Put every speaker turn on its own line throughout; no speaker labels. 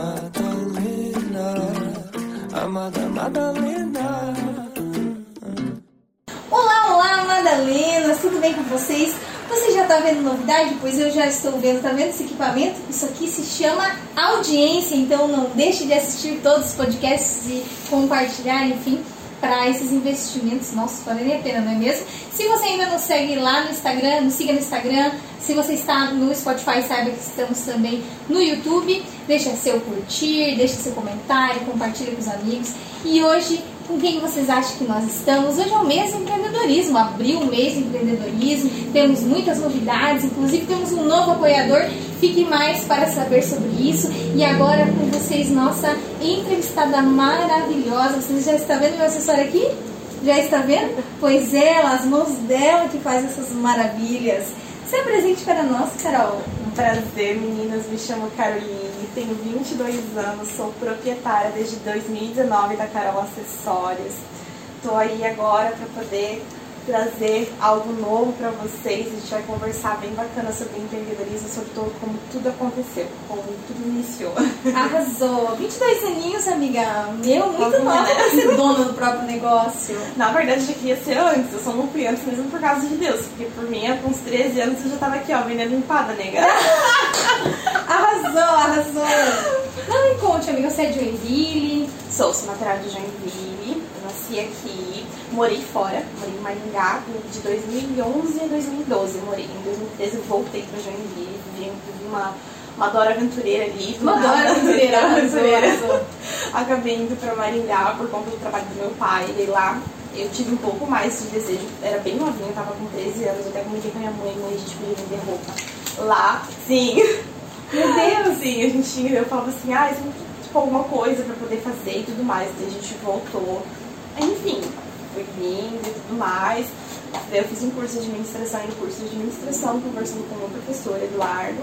Madalena, amada Madalena.
Olá, olá, Madalenas, tudo bem com vocês? Você já está vendo novidade? Pois eu já estou vendo, tá vendo esse equipamento? Isso aqui se chama audiência, então não deixe de assistir todos os podcasts e compartilhar, enfim, para esses investimentos. Nossa, vale a pena, não é mesmo? Se você ainda não segue lá no Instagram, nos siga no Instagram. Se você está no Spotify, saiba que estamos também no YouTube. Deixa seu curtir, deixa seu comentário, compartilha com os amigos. E hoje com quem vocês acham que nós estamos? Hoje é o mês do empreendedorismo, abriu o mês do empreendedorismo, temos muitas novidades, inclusive temos um novo apoiador. Fique mais para saber sobre isso. E agora com vocês, nossa entrevistada maravilhosa. Vocês já estão vendo meu assessor aqui? Já está vendo? Pois é, as mãos dela que faz essas maravilhas. Se apresente para nós, Carol.
Um prazer, meninas. Me chamo Caroline tenho 22 anos, sou proprietária desde 2019 da Carol Acessórios. Estou aí agora para poder trazer algo novo para vocês. A gente vai conversar bem bacana sobre empreendedorismo, sobre todo, como tudo aconteceu, como tudo iniciou.
Arrasou! 22 aninhos, amiga. Meu, muito nova né? para ser dona do próprio negócio.
Na verdade, eu queria ser antes. Eu só não fui antes mesmo por causa de Deus. Porque por mim, com uns 13 anos, eu já tava aqui, ó, vendendo empada, nega.
arrasou, arrasou! Não me conte, amiga, você é de Joinville?
Sou, sou natural de Joinville. Eu nasci aqui morei fora, morei em Maringá de 2011 a 2012. Eu morei em 2013, voltei para Joinville, vivi uma, uma Dora aventureira ali.
Uma Dora aventureira, aventureira.
Acabei indo para Maringá por conta do trabalho do meu pai, e lá eu tive um pouco mais de desejo, era bem novinha, tava com 13 anos, eu até comentei com a minha mãe, mãe, a gente podia vender roupa. Lá, sim.
Meu Deus!
sim, a gente, eu falava assim, ah, isso é tipo alguma coisa para poder fazer e tudo mais. Daí a gente voltou. Enfim, fui vindo e tudo mais. Eu fiz um curso de administração e no curso de administração, conversando com o meu professor, Eduardo,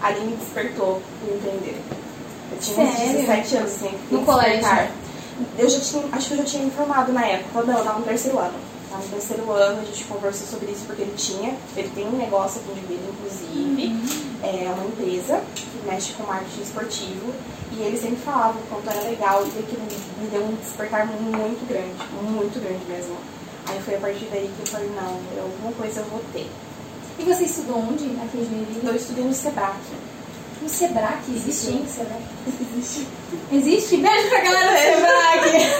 ali me despertou para entender. Eu tinha uns 17 anos, assim,
no colégio.
Eu já tinha, acho que eu já tinha informado na época, não, eu tava no terceiro ano. Tava no terceiro ano, a gente conversou sobre isso porque ele tinha, ele tem um negócio aqui de vida, inclusive, uhum. é uma empresa que mexe com marketing esportivo e ele sempre falava o quanto era legal e aquilo me deu um despertar muito grande, muito grande mesmo. Aí foi a partir daí que eu falei, não, eu, alguma coisa eu vou ter.
E você estudou onde aqui em Joinville?
Eu estudei no Sebrae.
No Sebrae? Existe, hein, Sebrae?
Existe.
Existe? Beijo pra galera do Sebrae!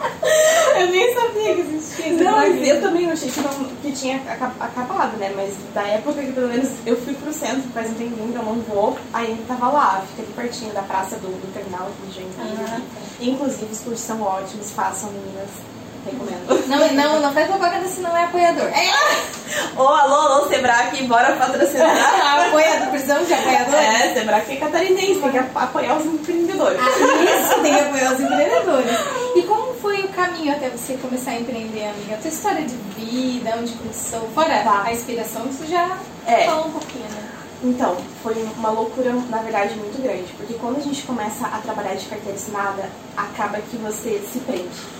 eu nem sabia que existia. Não, mas eu também achei que, não, que tinha acabado, né? Mas da época que pelo menos eu fui pro centro, faz um tempinho eu não vou, aí tava lá, fica ali pertinho da praça do, do terminal aqui de Joinville. Ah, tá. Inclusive os cursos são ótimos, façam meninas. Recomendo.
Não, não, não faz propaganda se não é apoiador. É!
Ô, oh, alô, alô, Sebrae, bora patrocinar.
apoiador, precisamos de apoiador?
É, Sebrae é catarinense, tem que apoiar os empreendedores.
Ah, isso, tem que apoiar os empreendedores. E como caminho até você começar a empreender, amiga? A tua história de vida, onde começou, fora tá. a inspiração, você já é. falou um pouquinho, né?
Então, foi uma loucura, na verdade, muito grande. Porque quando a gente começa a trabalhar de carteira assinada, acaba que você se prende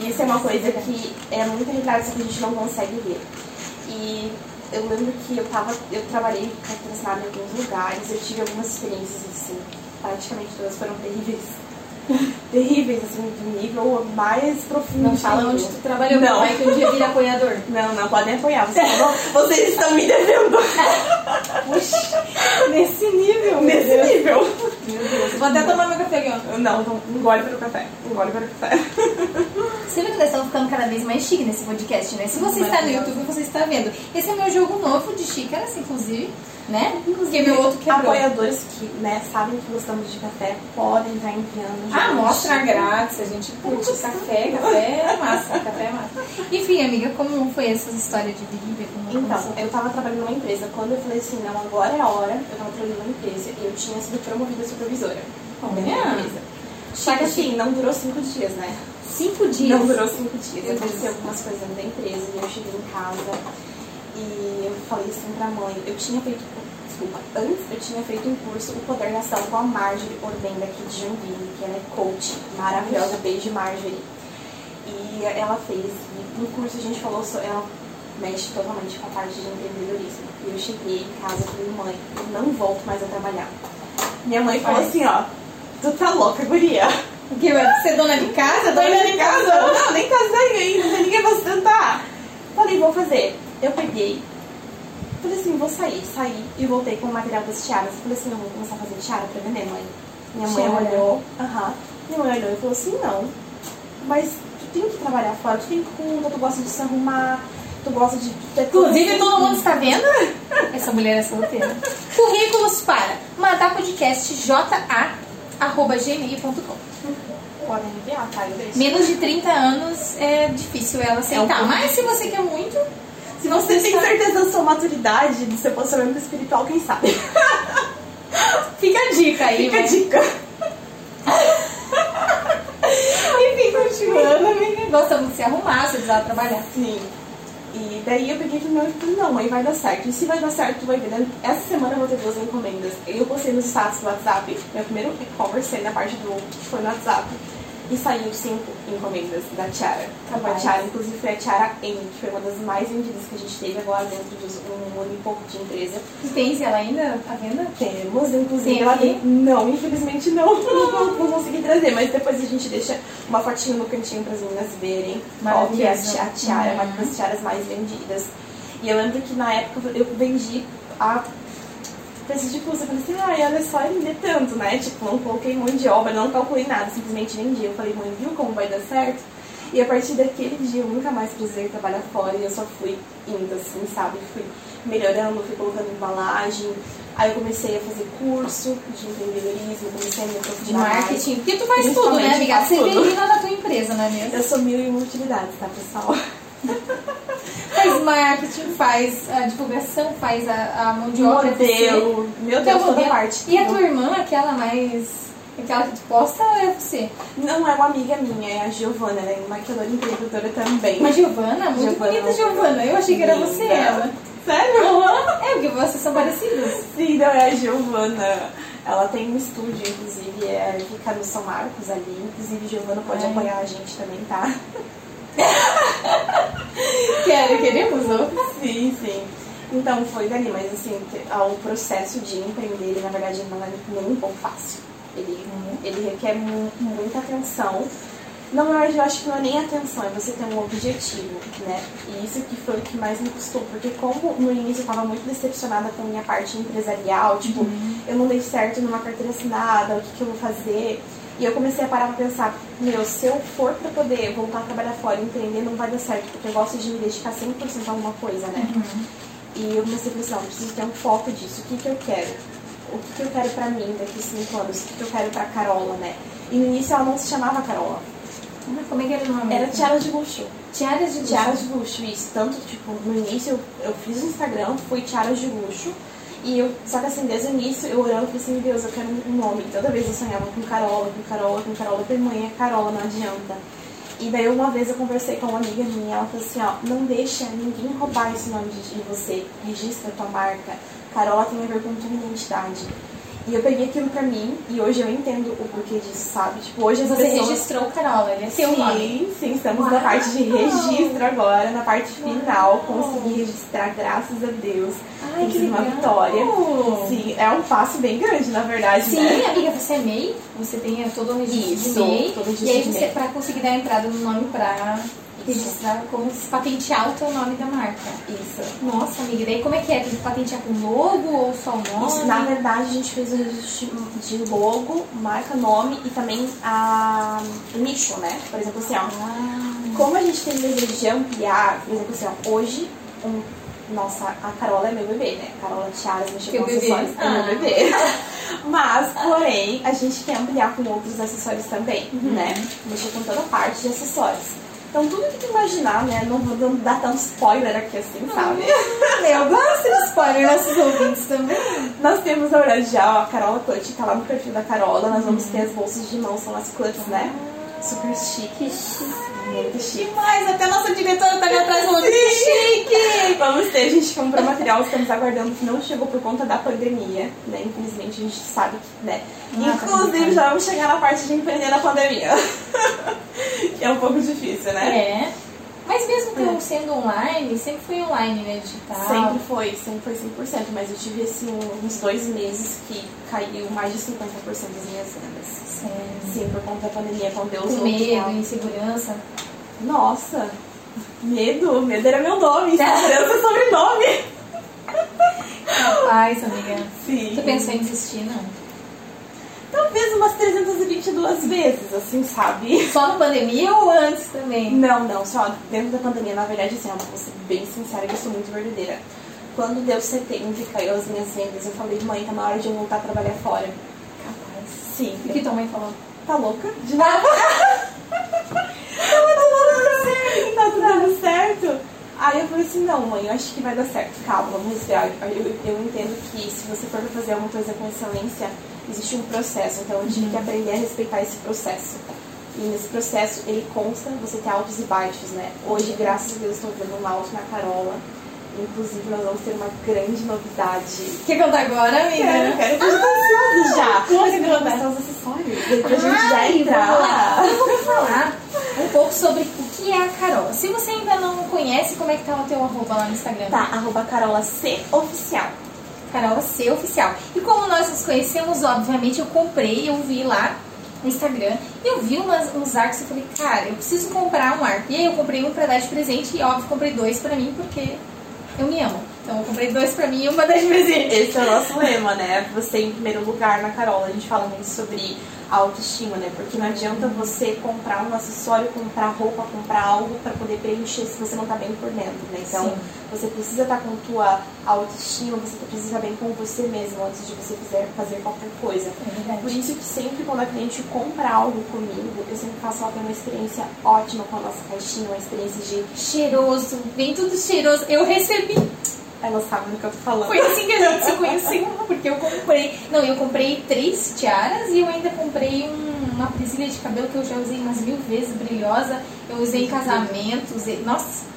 e isso é uma coisa que é muito realidade, só que a gente não consegue ver. E eu lembro que eu tava, eu trabalhei com assinada em alguns lugares, eu tive algumas experiências assim, praticamente todas foram terríveis. Terríveis, assim, do nível mais profundo.
Não fala onde tu trabalhou, não. vai que um dia vira apoiador.
Não, não podem apoiar. Vocês, não, vocês estão me devendo.
Puxa, nesse nível.
Nesse Deus. nível.
Meu Deus. Vou até tomar meu café aqui, ó.
Não, não, engole para o café. Engole para o café.
Você vê que nós estamos ficando cada vez mais chique nesse podcast, né? Se você está no YouTube, você está vendo. Esse é meu jogo novo de xícaras, inclusive né? Inclusive, meu outro quebrou.
apoiadores que né, sabem que gostamos de café podem estar enviando.
Ah, mostra grátis, a gente curte café, café é massa, café é massa. Enfim, amiga, como foi essa história de vida?
Como então, começou? eu tava trabalhando numa empresa. Quando eu falei assim, não, agora é a hora, eu tava trabalhando numa empresa e eu tinha sido promovida supervisora.
Olha!
Só que assim, não durou cinco dias, né?
Cinco dias?
Não durou cinco dias. Aconteceu algumas coisas da empresa e eu cheguei em casa e eu falei assim pra mãe, eu tinha feito desculpa, antes eu tinha feito um curso, O Poder da Ação, com a Marjorie Ordem daqui de Joinville, que ela é coach maravilhosa, beijo Marjorie. E ela fez, e no curso a gente falou, ela mexe totalmente com a parte de empreendedorismo. E eu cheguei em casa e falei, mãe, eu não volto mais a trabalhar. Minha mãe falou assim, ó, tu tá louca, guria.
O que vai ser dona de casa?
Dona de casa? Não, nem casei ainda, ninguém pra sustentar. Falei, vou fazer. Eu peguei, falei assim, vou sair. Saí e voltei com o material das tiaras. Falei assim, eu vou começar a fazer tiara pra vender, mãe. Minha mãe
Tiara.
olhou, aham. Minha mãe olhou e falou assim, não, mas tu tem que trabalhar fora, tu tem conta, tu gosta de se arrumar, tu gosta de ter
Inclusive, todo mundo está vendo? Essa mulher é solteira. Currículos para matapodcast.ja.gmail.com
Podem enviar, tá? Eu deixo.
Menos de 30 anos é difícil ela aceitar.
pouco
Mas se você quer muito,
Se você tem certeza da sua maturidade, do seu posicionamento espiritual, quem sabe?
fica a dica aí.
Fica a
né?
dica.
Enfim, continuando, amiga. Gostamos de se arrumar, se precisar trabalhar.
Sim. E daí eu peguei pro meu e falei, não, mãe, vai dar certo. E se vai dar certo, tu vai ver. né? Essa semana eu vou ter duas encomendas. Eu postei nos status do WhatsApp, meu primeiro e-commerce na parte do que foi no WhatsApp. E saiu cinco encomendas da Tiara. Uma
Capaz.
Tiara, inclusive foi a Tiara M, que foi uma das mais vendidas que a gente teve agora dentro de um ano e pouco de empresa.
E tem ela ainda à venda?
Temos, inclusive,
Tem
ela
aqui?
Não, infelizmente não. Não, não consegui trazer, mas depois a gente deixa uma fotinho no cantinho para as meninas verem qual que é a, a tiara, uma
Uhum.
das tiaras mais vendidas. E eu lembro que na época eu vendi a preço de custo. Eu falei assim, ai, olha só, ele tanto, né? Tipo, não coloquei mão de obra, não calculei nada, simplesmente vendi. Eu falei, mãe, viu como vai dar certo? E a partir daquele dia eu nunca mais precisei trabalhar fora e eu só fui indo, assim, sabe? Fui melhorando, fui colocando embalagem. Aí eu comecei a fazer curso de empreendedorismo, comecei a me
De
aprofundar mais.
marketing. Porque tu faz tudo, né, amiga? Você
tudo.
vende na tua empresa, não é mesmo?
Eu sou mil e uma utilidades, tá, pessoal?
Faz marketing, faz a divulgação, faz a, a mão de obra.
Modelo, meu
Então,
Deus, toda
modelo.
parte.
E a tua irmã, aquela mais. Aquela que tu posta ou é você?
Não é uma amiga minha, é a Giovana, ela é maquiadora e empreendedora também.
Uma Giovana? Muito
Giovana.
bonita, Giovana. Eu achei que era você,
Linda.
ela.
Sério?
É, porque vocês são parecidas.
Sim, não, é a Giovana. Ela tem um estúdio, inclusive, é, fica no São Marcos ali. Inclusive, Giovana pode
Ai.
apoiar a gente também, tá?
Quero, queremos outro.
Sim, sim. Então foi dali, mas assim, ah, o processo de empreender, ele, na verdade, não é nem um pouco fácil. Ele, ele requer mu- muita atenção. Na verdade, eu acho que não é nem atenção, é você ter um objetivo, né? E isso que foi o que mais me custou, porque como no início eu estava muito decepcionada com a minha parte empresarial, tipo, eu não dei certo numa carteira assinada, o que, que eu vou fazer? E eu comecei a parar pra pensar, meu, se eu for pra poder voltar a trabalhar fora e empreender, não vai dar certo, porque eu gosto de me dedicar 100% a alguma coisa, né? E eu comecei a pensar, não, preciso ter um foco disso. O que, que eu quero? O que, que eu quero pra mim daqui a cinco anos? O que, que eu quero pra Carola, né? E no início ela não se chamava Carola.
Como é que era o nome?
Era Tiara de Luxo.
Tiaras de
Tiara de Luxo, isso. Tanto, tipo, no início eu, eu fiz o Instagram, foi Tiara de Luxo. E eu, só que assim, desde o início, eu orando, falei assim, Deus, eu quero um nome. Toda vez eu sonhava com Carola, com Carola, com Carola. Eu mãe, é Carola, não adianta. E daí uma vez eu conversei com uma amiga minha, ela falou assim, ó, não deixa ninguém roubar esse nome de, de você, registra a tua marca. Carola tem a ver com tua identidade. E eu peguei aquilo pra mim e hoje eu entendo o porquê disso, sabe? Tipo, hoje as
Você
pessoas...
registrou o Carola, ele é
sim,
nome.
sim, estamos na
Uau!
parte de registro agora, na parte final, consegui registrar, graças a Deus.
Ai, que
sido uma
legal!
vitória. Sim, é um passo bem grande, na verdade,
Sim,
né?
amiga, você é MEI, você tem todo o registro
Isso,
de MEI.
todo o registro
e aí você, pra conseguir dar entrada no nome pra registrar, como se patentear o teu nome da marca.
Isso.
Nossa, amiga, e daí como é que é? Tem que patentear com logo ou só o nome?
Isso, na verdade, a gente fez o registro de logo, marca, nome e também a nicho, né? Por exemplo, assim, ó,
Ah,
como a gente tem desejo de ampliar, por exemplo, assim, ó, hoje, um, nossa, a Carola é meu bebê, né? Carola Tiaras mexeu com acessórios, é meu
Ah.
bebê. Mas, porém, a gente quer ampliar com outros acessórios também,
Uhum.
né? Mexer com toda a parte de acessórios. Então, tudo que tu imaginar, né? Não vou dar- dar tanto spoiler aqui assim, sabe?
eu gosto de spoiler nossos ouvintes também.
Nós temos, verdade, já a Carola Clutch, tá lá no perfil da Carola. Nós vamos ter as bolsas de mão, são as Clutches, né? Super chique. Muito chique.
Demais, até a nossa diretora tá ali atrás falando que chique!
Vamos ter, a gente comprou material, estamos aguardando que não chegou por conta da pandemia, né? Infelizmente a gente sabe que, né?
Ah,
Inclusive já vamos chegar na parte de empreender na pandemia. que é um pouco difícil, né?
É. Mas mesmo que eu sendo online, sempre foi online, né? Digital.
Sempre foi, sempre foi 100%, mas eu tive assim uns dois meses que caiu mais de 50% das minhas vendas.
Sério.
Sim, por conta da pandemia, quando Deus
Com medo, insegurança.
Nossa, medo, medo era meu nome, insegurança é sobrenome.
Rapaz, amiga.
Sim.
Tu pensou em desistir, não?
Talvez umas 322 vezes, assim, sabe?
Só na pandemia ou antes também?
Não, não, só dentro da pandemia, na verdade, assim, eu vou ser bem sincera que eu sou muito verdadeira. Quando deu setembro e caiu as minhas vendas, eu falei, mãe, tá na hora de eu voltar a trabalhar fora.
Capaz.
Sim.
O que tua mãe falou?
Tá louca? De certo, tá tudo dando certo. Aí eu falei assim, não mãe, eu acho que vai dar certo, calma, vamos respirar. Eu, eu, eu entendo que se você for fazer alguma coisa com excelência, existe um processo, então eu tive que aprender a respeitar esse processo. E nesse processo ele consta você ter altos e baixos, né? Hoje, graças a Deus, estou vendo um alto na Carola. Inclusive, nós vamos ter uma grande novidade.
Quer contar agora, amiga?
Quero, quero, tô ansiosa já. Mas
que
eu
contar.
mostrar os acessórios. Depois a gente já
Ai,
entrar.
vamos lá. Eu vou falar um pouco sobre o que é a Carol. Se você ainda não conhece, como é que tá o teu arroba lá no Instagram?
Tá, arroba Carola C Oficial.
Carol C Oficial. E como nós nos conhecemos, obviamente eu comprei, eu vi lá no Instagram, eu vi umas, uns arcos e falei, cara, eu preciso comprar um arco. E aí eu comprei um pra dar de presente e óbvio comprei dois pra mim porque eu me amo. Então eu comprei dois pra mim e um pra dar de presente.
Esse é o nosso lema, né? Você em primeiro lugar na Carola. A gente fala muito sobre autoestima, né? Porque não adianta você comprar um acessório, comprar roupa, comprar algo pra poder preencher se você não tá bem por dentro, né? Então,
Sim.
você precisa estar com tua autoestima, você precisa estar bem com você mesmo antes de você fizer, fazer qualquer coisa.
É.
Por isso que sempre quando a cliente compra algo comigo, eu sempre faço ela ter uma experiência ótima com a nossa caixinha, uma experiência de
Cheiroso, vem tudo cheiroso. Eu recebi.
Ela sabe do que eu tô falando.
Foi assim que a gente se conheceu, porque eu comprei. Não, eu comprei três tiaras e eu ainda comprei um- uma presilha de cabelo que eu já usei umas mil vezes, brilhosa. Eu usei em casamento, usei. Nossa,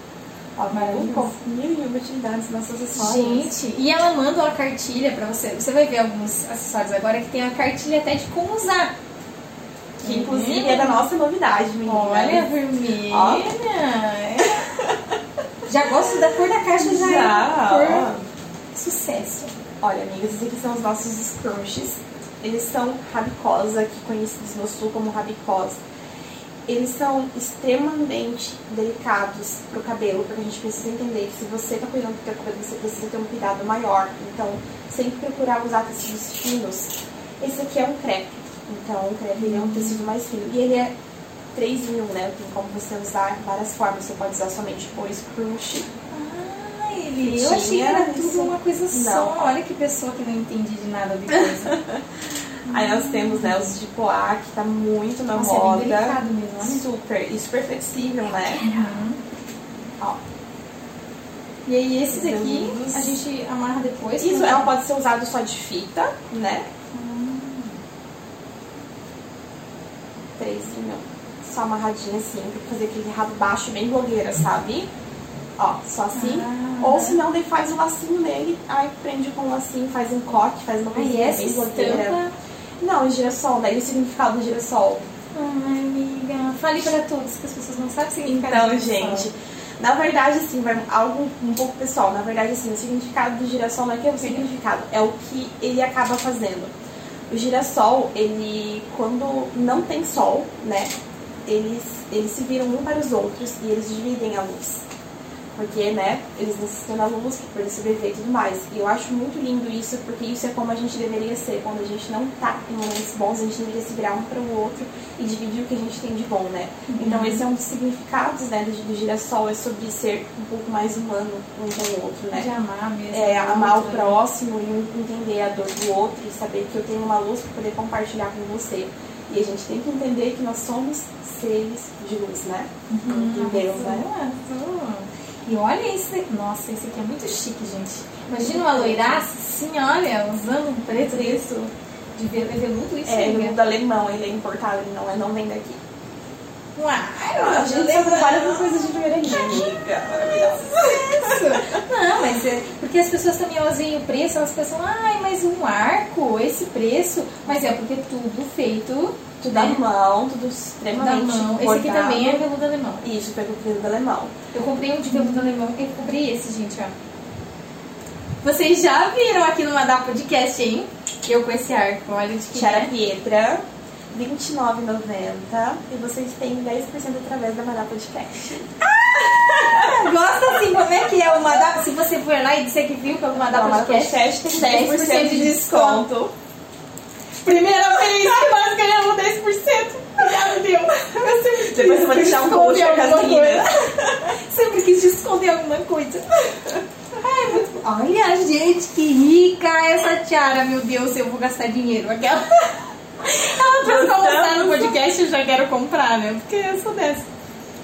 Ó,
Maravilhoso.
Mil e uma utilidades acessórios.
gente. E ela manda uma cartilha pra você. Você vai ver alguns acessórios agora que tem uma cartilha até de como usar.
Que inclusive é da nossa novidade, menina.
Olha, vermelha. Já gosto da cor da caixa, já,
Já,
cor sucesso.
Olha, amigas, esses aqui são os nossos scrunchies. Eles são rabicosa, aqui conhecidos no sul como rabicosa. Eles são extremamente delicados pro cabelo, porque a gente precisa entender que se você tá cuidando do seu cabelo, você precisa ter um cuidado maior. Então, sempre procurar usar tecidos finos. Esse aqui é um crepe. Então, o crepe ele é um tecido mais fino. E ele é 3 em 1, né? Tem como você usar várias formas. Você pode usar somente o scrunchie
Ah, ele. Eu achei que era tudo
isso.
uma coisa só.
Não.
Olha que pessoa que não entende de nada de coisa.
Aí nós temos né, os de poá, que tá muito na
Nossa, é bem
moda.
delicado mesmo, olha.
Super, e super flexível, né? Ó,
E aí esses aqui a gente amarra depois.
isso
pra-
ela pode ser usado só de fita, né? Três e não. Só amarradinha assim, pra fazer aquele rabo baixo bem blogueira, sabe? Ó, só assim.
Ah.
Ou se não, daí faz o lacinho nele, aí prende com o lacinho, faz um coque, faz uma coisinha bem blogueira. Não, girassol, daí o significado do girassol.
Ai, amiga. Fale para todos que as pessoas não sabem o significado
Então,
disso.
gente, na verdade, assim, vai algo um pouco pessoal. Na verdade, assim, o significado do girassol não é que é o significado, é o que ele acaba fazendo. O girassol, ele, quando não tem sol, né, eles, eles se viram um para os outros e eles dividem a luz. Porque, né, eles necessitam da luz para sobreviver e tudo mais. E eu acho muito lindo isso, porque isso é como a gente deveria ser. Quando a gente não tá em momentos bons, a gente deveria se virar um para o outro e dividir o que a gente tem de bom, né? Então esse é um dos significados, né, do, do girassol, é sobre ser um pouco mais humano um com o outro,
De
né?
amar mesmo.
É, amar o próximo e entender a dor do outro e saber que eu tenho uma luz para poder compartilhar com você. E a gente tem que entender que nós somos seres de luz, né?
Uhum,
de Deus, né?
E olha esse daqui. Nossa, esse aqui é muito chique, gente. Imagina uma loiraça assim, olha, usando um preto isso. De ve- é veludo isso,
É,
amiga?
do alemão, ele é importado, ele não, é, não vem daqui.
Um ar.
A gente só trabalha com coisas de primeira linha, amiga.
Isso. Não, mas é porque as pessoas também elas veem o preço, elas pensam, ai, mas um arco, esse preço. Mas é porque tudo feito
Tudo
né,
mão, tudo
da
extremamente
mão. Esse aqui também é veludo alemão.
Isso, pegou do alemão.
Eu comprei um de veludo alemão. Eu comprei esse, gente, ó. Vocês já viram aqui no Madá Podcast, hein? Eu com esse arco, olha de que
Tiara
é.
Pietra, 29,90. E vocês têm 10% através da Maná Podcast.
Gosta assim, como é que é o Madá? Se você for lá e disser que viu pelo Madá Podcast,
tem 10% de desconto.
Primeira vez que nós ganhamos 10%. Já deu. Eu sempre quis
Depois eu vou deixar um post meninas.
coisa. Sempre quis esconder alguma coisa. Ai, muito... Olha, gente, que rica essa tiara. Meu Deus, eu vou gastar dinheiro. Aquela... Pra mostrar no podcast, eu já quero comprar, né? Porque eu sou dessa.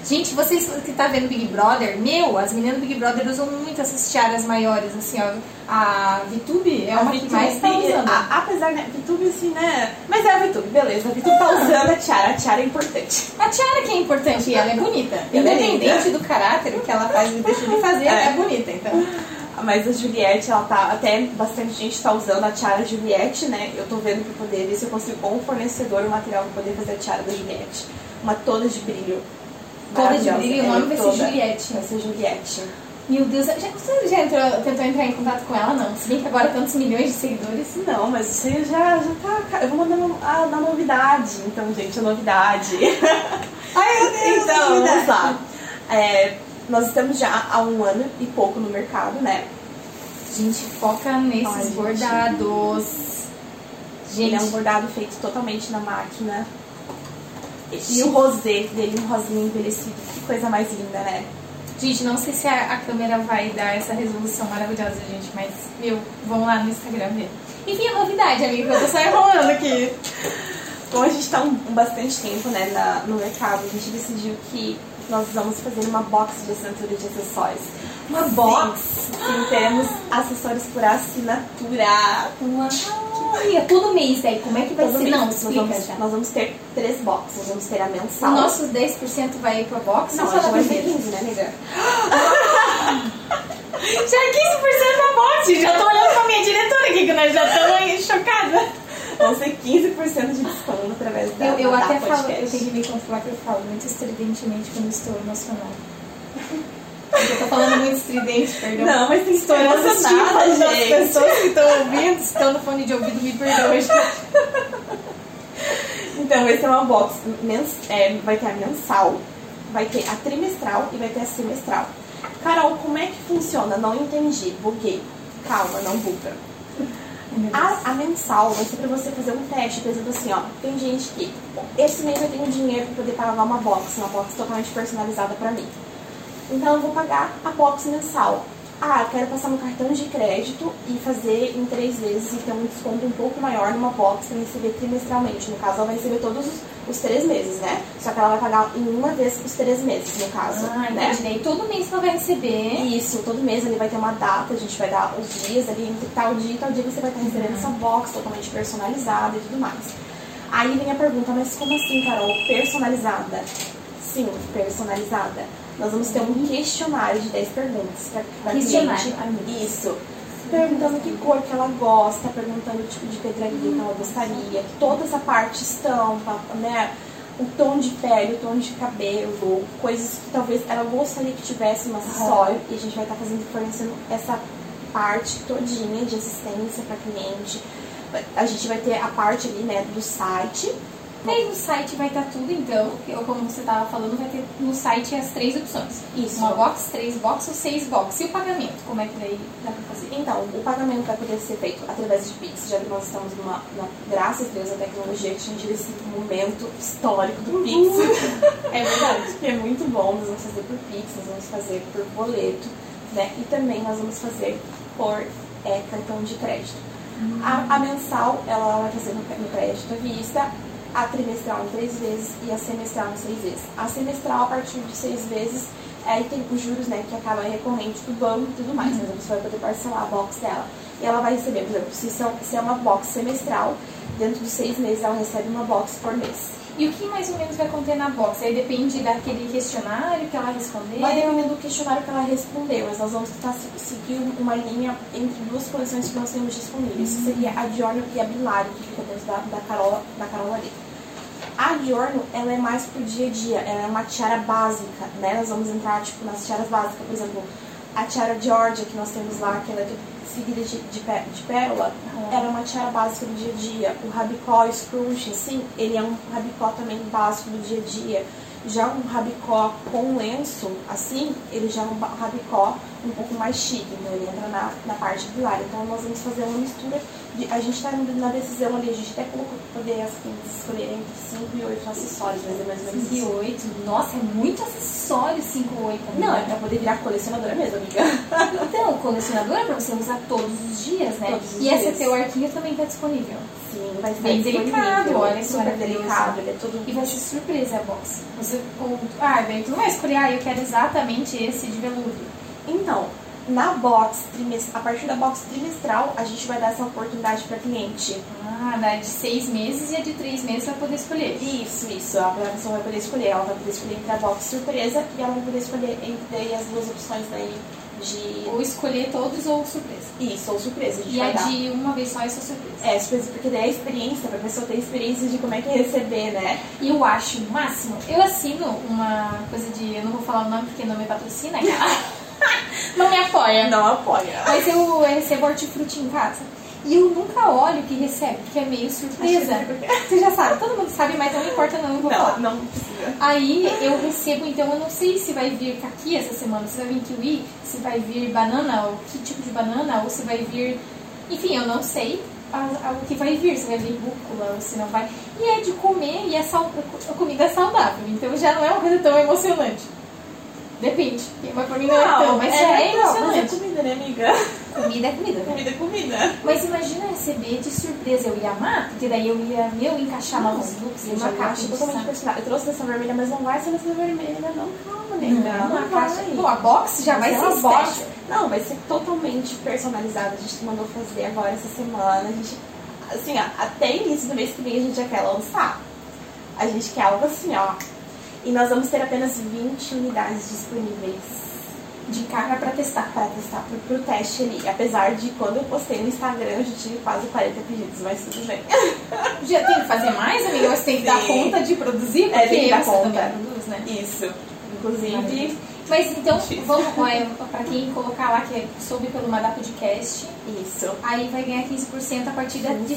Gente, vocês que tá vendo Big Brother, meu, as meninas do Big Brother usam muito essas tiaras maiores, assim, ó. A VTube é uma que mais tá usando.
A- apesar, né? VTube assim, né? Mas é a VTube, beleza. A VTube tá usando a tiara. A tiara é importante.
A tiara que é importante e ela é bonita.
Ela é
Independente
linda.
do caráter, o que ela faz e deixa de fazer, ela é bonita, então.
Mas a Juliette, ela tá. Até bastante gente tá usando a tiara Juliette, né? Eu tô vendo pra poder ver se eu consigo com o fornecedor o material pra poder fazer a tiara da Juliette. Uma toda de brilho.
Toda de brilho, o
É,
nome vai ser. Juliette.
Vai ser Juliette.
Meu Deus, já, você já entrou, tentou entrar em contato com ela? Não. Se bem que agora tantos milhões de seguidores.
Não, mas isso aí já, já tá. Eu vou mandar no- a, na novidade. Então, gente, a novidade.
Ai, meu Deus,
então,
novidade.
vamos lá. É, nós estamos já há um ano e pouco no mercado, né?
Gente, foca nesses
Ai, gente.
bordados.
Ele
Gente,
é um bordado feito totalmente na máquina. E o rosé dele, um rosinho envelhecido. Que coisa mais linda, né?
gente, não sei se a, a câmera vai dar essa resolução maravilhosa, gente, mas, meu, vão lá no Instagram ver. Enfim, é novidade, amigo, eu tô só enrolando aqui.
Como a gente está um, um bastante tempo né, na- no mercado, a gente decidiu que nós vamos fazer uma box de assinatura de acessórios.
Uma box?
Sim, teremos acessórios por assinatura.
Ai, todo mês daí, como é que vai
Todo
ser?
mês
Não,
nós vamos,
já.
nós vamos ter três boxes. Nós vamos ter a
O
mensal.
nosso 10% vai pra box
Não,
da
vai ter
primeira?
15, né, amiga?
Já é 15% da box, já tô olhando pra minha diretora aqui, que nós já estamos chocadas.
Vão ser 15% de desconto através da
Eu, eu
da
até falo,
podcast.
eu tenho que me controlar que eu falo muito estridentemente quando estou emocionada. Eu tô falando muito estridente, perdão.
Não, mas tem
Estou
emocionada,
emocionada, as
gente.
pessoas que estão ouvindo, estão no fone de ouvido, me perdoem.
Então, esse é uma box. Mens, é, vai ter a mensal, vai ter a trimestral e vai ter a semestral. Carol, como é que funciona? Não entendi. Buguei. Calma, não buga. A, a mensal vai ser pra você fazer um teste, por exemplo, assim, ó. Tem gente que esse mês eu tenho dinheiro pra poder pagar uma box, uma box totalmente personalizada pra mim. Então eu vou pagar a box mensal. Ah, eu quero passar no cartão de crédito e fazer em três vezes e ter um desconto um pouco maior numa box para receber trimestralmente. No caso, ela vai receber todos os, os três meses, né? Só que ela vai pagar em uma vez os três meses, no caso.
Ah,
né?
entendi. Todo mês ela vai receber.
Isso, todo mês ele vai ter uma data, a gente vai dar os dias ali, entre tal dia e tal dia você vai estar recebendo essa box totalmente personalizada e tudo mais. Aí vem a pergunta, mas como assim, Carol? Personalizada? Sim, personalizada. Nós vamos ter um questionário de 10 perguntas para cliente. Isso. Perguntando que cor que ela gosta, perguntando o tipo de pedraria que ela gostaria, toda essa parte estampa, né? O tom de pele, o tom de cabelo, coisas que talvez ela gostaria que tivesse no acessório e a gente vai estar fazendo, fornecendo essa parte todinha de assistência para cliente. A gente vai ter a parte ali, né, do site,
E aí no site vai estar tudo, então, ou como você estava falando, vai ter no site as três opções.
Isso.
Uma box, três box ou seis box. E o pagamento, como é que daí dá pra fazer?
Então, o pagamento vai poder ser feito através de Pix, já que nós estamos numa, numa- graças a Deus, a tecnologia que atingiu esse momento histórico do Pix.
É verdade.
que é muito bom, nós vamos fazer por Pix, nós vamos fazer por boleto, né? E também nós vamos fazer por é, cartão de crédito. A, a mensal, ela vai fazer no, no crédito à vista, a trimestral em três vezes e a semestral em seis vezes. A semestral, a partir de seis vezes, aí tem os juros, né, que acaba recorrente do banco e tudo mais, mas você vai poder parcelar a box dela. E ela vai receber, por exemplo, se, são, se é uma box semestral, dentro dos seis meses ela recebe uma box por mês.
E o que mais ou menos vai conter na box? Aí depende daquele questionário que ela respondeu.
Vai depender do questionário que ela respondeu, mas nós vamos tentar seguir uma linha entre duas coleções que nós temos disponíveis. Isso seria a Diorno e a Bilari, que fica dentro da, da Carola, da Carola ali. A Diorno, ela é mais pro dia a dia, ela é uma tiara básica, né? Nós vamos entrar, tipo, nas tiaras básicas, por exemplo, a tiara Georgia que nós temos lá, que ela é seguida de, de, pé- de pérola,
Uhum.
ela é uma tiara básica do dia a dia. O rabicó scrunch, assim, ele é um rabicó também básico do dia a dia. Já um rabicó com lenço, assim, ele já é um rabicó um pouco mais chique, então ele entra na, na parte do lar. Então nós vamos fazer uma mistura, de, a gente está na decisão ali, a gente até colocou para poder as clientes escolherem entre 5 e 8 acessórios, mas é mais ou menos
5 e
isso.
8. Nossa, é muito acessório 5 e 8.
Não, é pra poder virar colecionadora mesmo, amiga.
Então, colecionador é pra você usar todos os dias, né?
Todos os
e esse teu arquinho também tá disponível.
Sim, vai ser
Bem delicado, olha
super delicado, ele é todo
E vai ser surpresa a box. Você, ou, ah, bem, tu não vai escolher, ah, eu quero exatamente esse de veludo.
Então, na box a partir da box trimestral, a gente vai dar essa oportunidade para cliente.
Ah, da de seis meses e a de três meses vai poder escolher.
Isso, isso. A pessoa vai poder escolher. Ela vai poder escolher entre a box surpresa e ela vai poder escolher entre as duas opções daí de.
Ou escolher todos ou surpresa.
Isso, ou surpresa. A gente
E
vai
a
dar.
de uma vez só é só surpresa.
É, surpresa, porque daí a experiência, pra pessoa ter experiência de como é que é receber, né?
E eu acho o máximo. Eu assino uma coisa de. Eu não vou falar o nome porque não me patrocina, cara. não me apoia.
Não apoia.
Mas eu recebo hortifruti em casa. E eu nunca olho o que recebe, porque é meio surpresa. Você já sabe, todo mundo sabe, mas não importa, não, eu vou falar.
Não, não precisa.
Aí eu recebo, então eu não sei se vai vir caqui essa semana, se vai vir kiwi, se vai vir banana, ou que tipo de banana, ou se vai vir. Enfim, eu não sei o que vai vir, se vai vir rúcula ou se não vai. E é de comer e é sal, a comida é saudável, então já não é uma coisa tão emocionante. Depende, mas pra mim não, é tão, mas já é
legal, mas é
emocionante.
comida, né, amiga?
Comida é comida, né?
Comida é comida.
Mas imagina receber de surpresa, eu ia amar, porque daí eu ia eu encaixar novos looks em uma caixa
totalmente personalizada. Eu trouxe dessa vermelha, mas não vai ser nessa vermelha, não. Calma, nega.
Não, uma
vai.
caixa. Bom, a box já vai
ser
ser
uma box. Não, vai ser totalmente personalizada. A gente mandou fazer agora essa semana. A gente, assim, ó, até início do mês que vem a gente já quer lançar. A gente quer algo assim, ó. E nós vamos ter apenas 20 unidades disponíveis
de cara pra testar.
para testar pro, pro teste ali. Apesar de quando eu postei no Instagram, eu já tive quase 40 pedidos, mas tudo bem.
Já tem que fazer mais, amiga? Você tem que dar
Sim.
conta de produzir?
É,
Porque
tem que dar conta.
também produz, né?
Isso. Inclusive,
Mas então, vamos, pra quem colocar lá que é soube pelo Madá Podcast,
isso.
aí vai ganhar 15% a partir da, de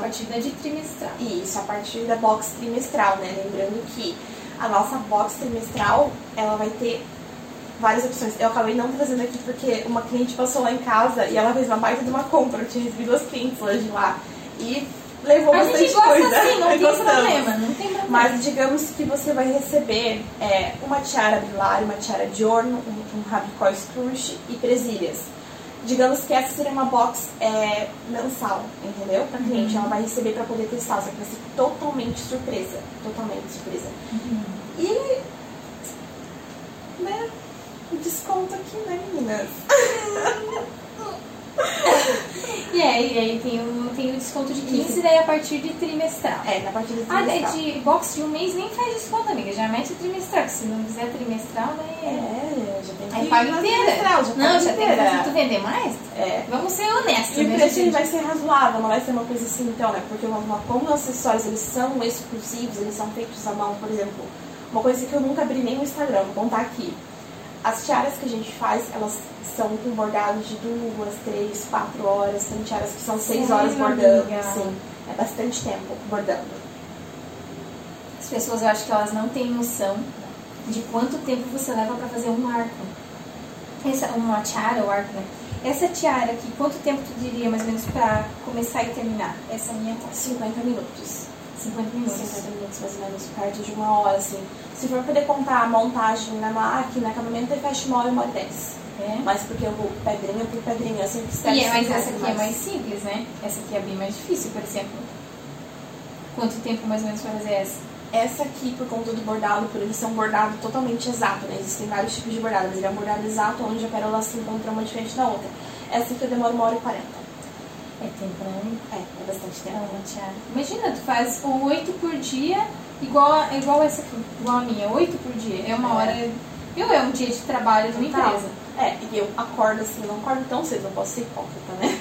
partida de trimestral.
Isso, a partir da box trimestral, né? Lembrando que a nossa box trimestral, ela vai ter várias opções. Eu acabei não trazendo aqui porque uma cliente passou lá em casa e ela fez uma baita de uma compra. Eu tinha recebido duas clientes hoje lá. E levou
A
bastante coisa.
assim, não tem
Gostamos.
problema, não tem problema.
Mas digamos que você vai receber é, uma tiara bilária, uma tiara de orno, um, um rabicó scrunch e presilhas. Digamos que essa seria uma box é, mensal, entendeu? Pra cliente, ela vai receber pra poder testar, só que vai ser totalmente surpresa. Totalmente surpresa. E, né, o desconto aqui, né, meninas?
E aí, e aí tem, o, tem o desconto de 15, daí a partir de trimestral.
É, na parte do
Ah, daí
trimestral.
de box de um mês nem faz desconto, amiga. Já mete trimestral. Se não quiser trimestral, daí.
É, já tem que
Aí paga inteira.
já
não, já tem que
inteira.
tu vender mais?
É.
Vamos ser honestos,
E o
né?
preço
gente?
vai ser razoável, não vai ser uma coisa assim, então, né? Porque uma- como os acessórios eles são exclusivos, eles são feitos à mão, por exemplo, uma coisa que eu nunca abri nem no Instagram, vou contar aqui. As tiaras que a gente faz, elas são com bordado de duas, três, quatro horas. Tem tiaras que são seis
Sério,
horas bordando,
amiga?
sim. É bastante tempo bordando.
As pessoas, eu acho que elas não têm noção de quanto tempo você leva pra fazer um arco. Essa, uma tiara ou arco, né? Essa tiara aqui, quanto tempo tu diria mais ou menos pra começar e terminar? Essa minha tá
50 minutos.
50 minutos.
50 minutos mais ou menos, perto de uma hora, assim. Se for poder contar a montagem na máquina, acabamento, ele fecha uma hora e uma hora e dez.
É.
Mas porque eu vou pedrinha por pedrinha, eu sempre esqueço.
E é, mas essa aqui é
mais.
mais simples, né? Essa aqui é bem mais difícil, por exemplo. Quanto tempo mais ou menos pra fazer essa?
Essa aqui, por conta do bordado, por ele ser um bordado totalmente exato, né? Existem vários tipos de bordado, mas ele é um bordado exato, onde a pérola se encontra uma diferente da outra. Essa aqui eu demoro uma hora e quarenta.
É tempo, né?
É, é bastante tempo.
Não, Tiara. Imagina, tu faz oito por dia, igual, é igual essa aqui, igual a minha, oito por dia. É uma
É.
hora. Eu é um dia de trabalho numa
Total.
empresa.
É, e eu acordo assim, não acordo tão cedo, não posso ser hipócrita, né?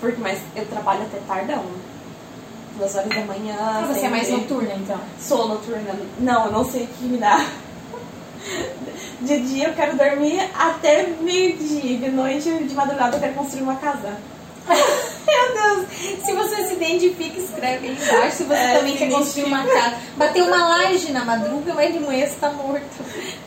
Porque, mas eu trabalho até tardão. Duas horas da manhã.
Ah, você é mais noturna, então.
Sou noturna. Não, eu não sei o que me dá. De dia eu quero dormir até meio-dia. De noite, de madrugada, eu quero construir uma casa.
Meu Deus, se você se identifica, escreve aí embaixo. Se você
É,
também quer construir uma casa, bater uma laje na madruga, mas de manhã você tá morto.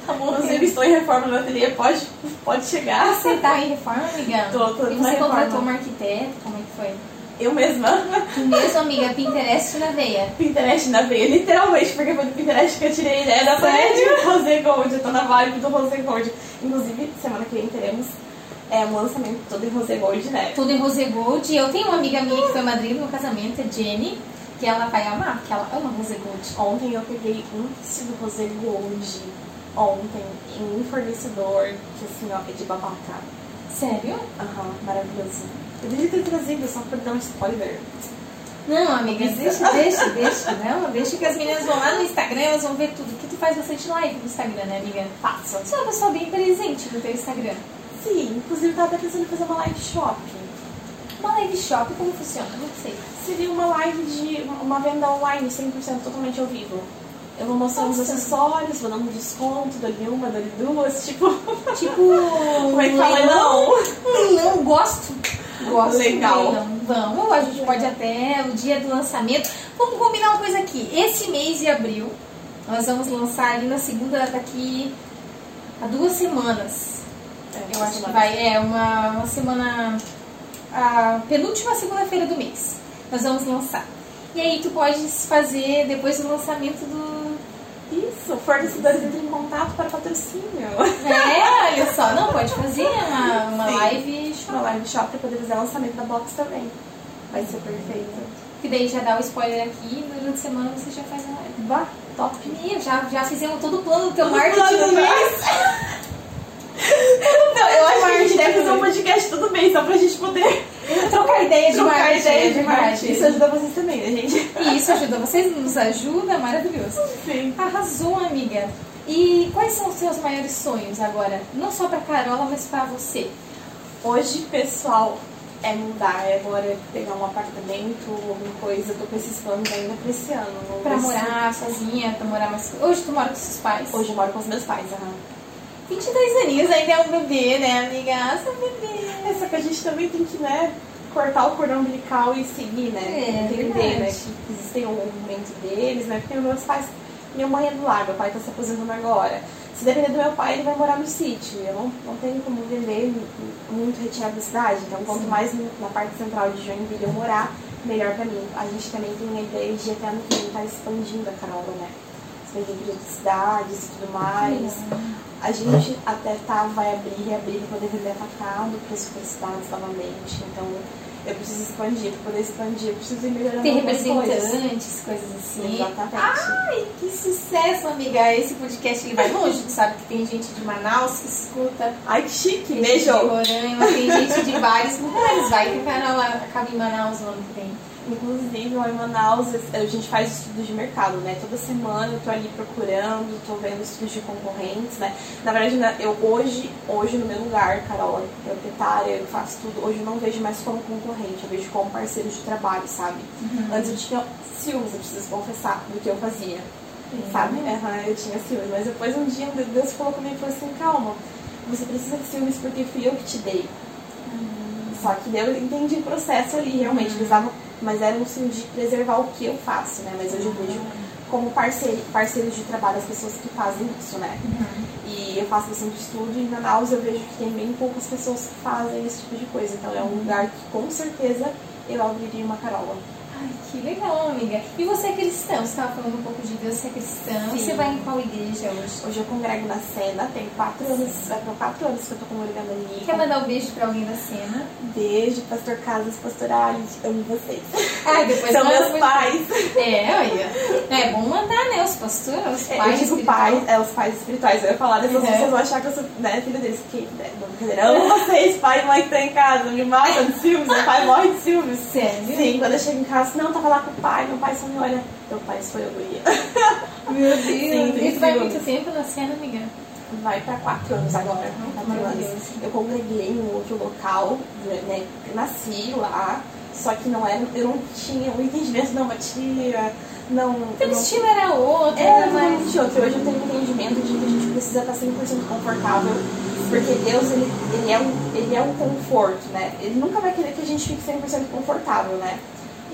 Tá
Inclusive,
morrendo.
estou em reforma no ateliê, pode, pode chegar.
Você tá em reforma, amiga?
Tô, tô
E você contratou uma arquiteta? Como é que foi?
Eu mesma.
Tu mesmo, amiga, Pinterest na veia.
Pinterest na veia, literalmente, porque foi do Pinterest que eu tirei a ideia da parede do Rosé Gold. Eu tô na vibe do Rosé Gold. Inclusive, semana que vem teremos é, um lançamento todo em Rosé Gold, né?
Tudo em rosé gold. E eu tenho uma amiga minha que foi madrinha do meu casamento, a Jenny, que ela vai amar, porque ela ama rosé gold.
Ontem eu peguei um tecido Rosé Gold. Ontem, em um fornecedor, que assim, ó, é de babaca.
Sério?
Aham, maravilhoso. Eu devia ter trazido só pra dar um spoiler.
Não, amiga, deixa, deixa, deixa. Não, deixa que as meninas vão lá no Instagram, elas vão ver tudo. Que tu faz bastante live no Instagram, né, amiga?
Faço.
Você é uma pessoa bem presente no teu Instagram.
Sim, inclusive eu tava até pensando em fazer uma live shop.
Uma live shop, como funciona? Não sei.
Seria uma live de uma venda online 100% totalmente ao vivo. Eu vou mostrar os
Nossa.
acessórios, vou dando desconto, dou-lhe uma, dou-lhe duas, tipo.
Tipo.
Como é que fala?
leilão.
Não.
Leilão, gosto. Gosto.
Legal.
leilão. Vamos, a gente pode até o dia do lançamento. Vamos combinar uma coisa aqui. Esse mês de abril, nós vamos lançar ali na segunda, daqui a duas semanas. Eu acho que vai, é uma, uma semana. A penúltima segunda-feira do mês. Nós vamos lançar. E aí tu pode fazer depois do lançamento do.
Isso, fornecedores entram em contato para patrocínio.
É, olha só, não, pode fazer uma, uma
Sim.
live shop.
Uma live shop para poder fazer o lançamento da box também. Vai ser perfeito.
Que daí já dá o spoiler aqui e durante a semana você já faz a live.
Bah, top.
Já, já fizemos todo o plano do teu
Todo
marketing do mês.
Não, eu acho que a gente deve fazer um podcast todo mês, só pra gente poder
Trocar ideia de
trocar
marketing.
ideia
é
de marketing. Isso ajuda vocês também, né, gente?
E isso ajuda vocês, nos ajuda, maravilhoso.
Sim.
Arrasou, amiga. E quais são os seus maiores sonhos agora? Não só pra Carola, mas pra você.
Hoje, pessoal, é mudar, é agora pegar um apartamento, alguma coisa. Eu tô com esses planos ainda pra esse ano.
Pra morar sozinha, pra morar mais. Hoje tu mora com seus pais?
Hoje eu moro com os meus pais, aham.
22 aninhos ainda é um bebê, né, amiga? Ah, seu bebê.
É, só que a gente também tem que, né, cortar o cordão umbilical e seguir, né?
É,
Entender, né, que existem um momento deles, né? Porque meus pais, minha mãe é do lar, meu pai tá se aposentando agora. Se depender do meu pai, ele vai morar no sítio. Eu não, não tenho como viver muito retirado da cidade. Então, quanto mais na parte central de Joinville eu morar, melhor pra mim. A gente também tem a ideia de até ano que vem estar expandindo a Carola, né? Expandindo outras cidades e tudo mais. A gente até tá, vai abrir, reabrir para poder vender atacado para as outras cidades novamente. Então, eu preciso expandir. Para poder expandir, eu preciso ir melhorando
Ter
algumas coisas.
representantes, coisas assim.
Exatamente.
Ai, que sucesso, amiga. Esse podcast ele vai longe. Tu sabe que tem gente de Manaus que escuta.
Ai, que chique!
Tem
Beijo!
gente de Roraima, tem gente de vários lugares. Vai que a Carola acaba em Manaus no ano que vem.
Inclusive, lá em Manaus, a gente faz estudos de mercado, né? Toda semana eu tô ali procurando, tô vendo estudos de concorrentes, né? Na verdade, né, eu hoje, hoje no meu lugar, Carol, proprietária, eu faço tudo. Hoje eu não vejo mais como concorrente, eu vejo como parceiro de trabalho, sabe? Antes eu tinha ciúmes, eu preciso confessar, do que eu fazia. Sabe? Aham, eu tinha ciúmes. Mas depois um dia Deus falou comigo e falou assim, calma, você precisa de ciúmes porque fui eu que te dei. Só que eu entendi o processo ali, realmente, precisava, mas era um ciúme de preservar o que eu faço, né? Mas hoje eu vejo como parceiro, parceiros de trabalho as pessoas que fazem isso, né? E eu faço bastante estudo e em Manaus eu vejo que tem bem poucas pessoas que fazem esse tipo de coisa. Então é um lugar que com certeza eu abriria uma carola.
Ai, que legal, amiga. E você é cristão? Você estava falando um pouco de Deus, você é cristão.
Sim.
Você vai em qual igreja hoje?
Hoje eu congrego na cena, tem quatro anos, vai para quatro anos que eu tô congregando ali.
Quer mandar um beijo pra alguém da cena?
Beijo, pastor Carlos, pastor Alice, amo vocês.
Ai, depois
São meus pais.
É, olha. É bom mandar, né? Os pastores, os
É,
pais.
eu digo pais, é, os pais espirituais. Eu ia falar, depois
Uhum.
vocês vão achar que eu sou né, filha deles. Que, né, não, brincadeira. Amo vocês, pai e mãe que tá em casa. Me matam de ciúmes, meu pai morre de ciúmes.
Sério?
Sim, quando eu chego em casa, não, tava lá com o pai, meu pai só me olha. Meu pai foi eu, guria.
Meu Deus.
Sim,
Isso vai muito tempo na cena, amiga.
Vai pra quatro anos agora.
Uhum,
quatro anos. Eu congreguei em outro local, né? Eu nasci lá, só que não era, eu não tinha um entendimento, não, batia, não.
Teu
não
estilo era outro,
É,
né?
de outro. Hoje eu tenho entendimento de que a gente precisa estar 100% confortável, porque Deus, ele, ele, é um, ele é um conforto, né? Ele nunca vai querer que a gente fique 100% confortável, né?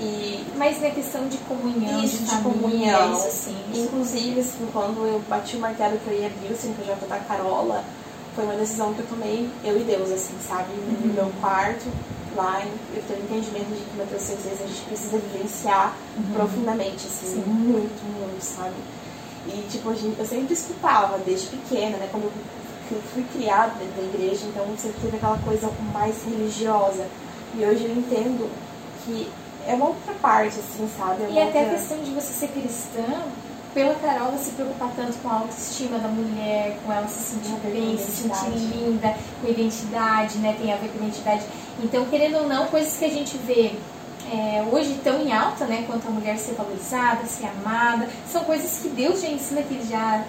E,
Mas na questão de comunhão,
Isso,
de,
de
família,
comunhão.
isso sim. isso.
inclusive, assim, quando eu bati o martelo que eu ia vir, assim, projeto da Carola, foi uma decisão que eu tomei, eu e Deus, assim, sabe? No meu quarto, lá, eu tenho entendimento de que Mateus 6 vezes a gente precisa vivenciar profundamente, assim,
Sim.
muito, muito, sabe? E, tipo, a gente, eu sempre escutava, desde pequena, né? Quando eu fui- fui criada dentro da igreja, então sempre teve aquela coisa mais religiosa. E hoje eu entendo que é uma outra parte, assim, sabe? É
E
uma
até a
outra-
questão de você ser cristã, pela Carola se preocupar tanto com a autoestima da mulher, com ela se sentir
Com
bem, se sentir linda, com identidade, né? Tem a ver com identidade. Então, querendo ou não, coisas que a gente vê é, hoje tão em alta, né? Quanto a mulher ser valorizada, ser amada, são coisas que Deus já ensina, que ele já,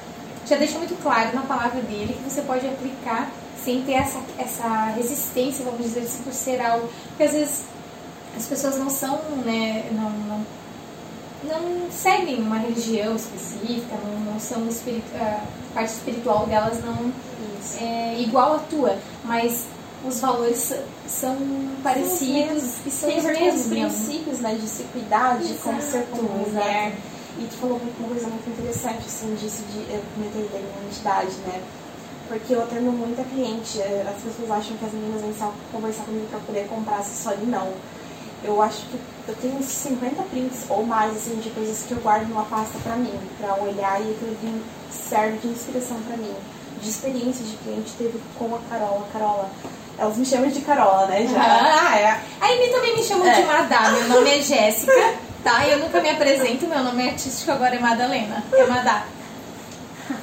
já deixa muito claro na palavra dele, que você pode aplicar sem ter essa, essa resistência, vamos dizer assim, por ser algo. Porque às vezes as pessoas não são, né? Não, não não seguem uma religião específica, não, não são a parte espiritual delas não
Isso.
é igual à tua, mas os valores são parecidos e são os
os mesmos princípios, né? De se cuidar, de como ser como
Exato,
mulher. E tu falou uma coisa muito interessante, assim, disso de eu comentei da identidade, né? Porque eu atendo muita cliente, eh, as pessoas acham que as meninas vêm só conversar comigo pra poder comprar acessório, não. Eu acho que eu tenho uns 50 prints ou mais, assim, de coisas que eu guardo numa pasta pra mim, pra olhar e aquilo serve de inspiração pra mim. De experiência de cliente teve com a Carola. Carola, elas me chamam de Carola, né? Já.
Ah, é. Aí me também me chamam
É.
de Madá, meu nome é Jéssica, tá? Eu nunca me apresento, meu nome é artístico agora é Madalena, é Madá.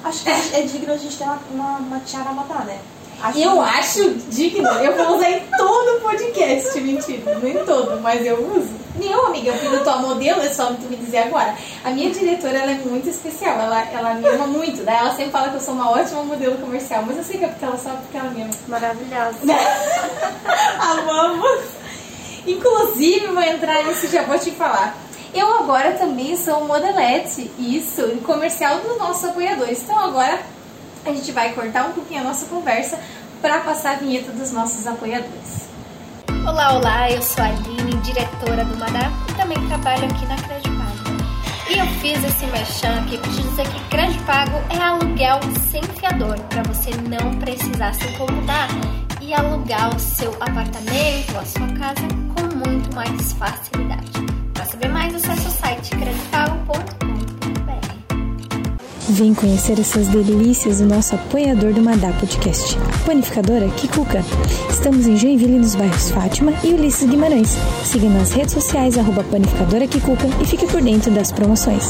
Acho que é digno a gente ter uma, uma, uma tiara Madá, né? Acho
Eu
que-
acho digno. Eu vou usar em todo podcast, mentira. Nem todo, mas eu uso. Meu, amiga, eu fui tua modelo, é só tu me dizer agora. A minha diretora, ela é muito especial. Ela, ela me ama muito. Daí ela sempre fala que eu sou uma ótima modelo comercial. Mas eu sei que é porque ela só porque ela me ama.
Maravilhosa.
Amamos. Inclusive, vou entrar nesse, já vou te falar. Eu agora também sou modelete, isso, em comercial dos nossos apoiadores. Então agora a gente vai cortar um pouquinho a nossa conversa para passar a vinheta dos nossos apoiadores.
Olá, olá, eu sou a Aline, diretora do Madá e também trabalho aqui na Credipago. E eu fiz esse merchan aqui para te dizer que Credipago é aluguel sem fiador, para você não precisar se incomodar e alugar o seu apartamento, a sua casa com muito mais facilidade. Para saber mais, acesse o site credipago.com.br.
Vem conhecer essas delícias do nosso apoiador do Madá Podcast, a panificadora Kikuka. Estamos em Joinville, nos bairros Fátima e Ulisses Guimarães. Siga nas redes sociais, arroba panificadora Kikuka e fique por dentro das promoções.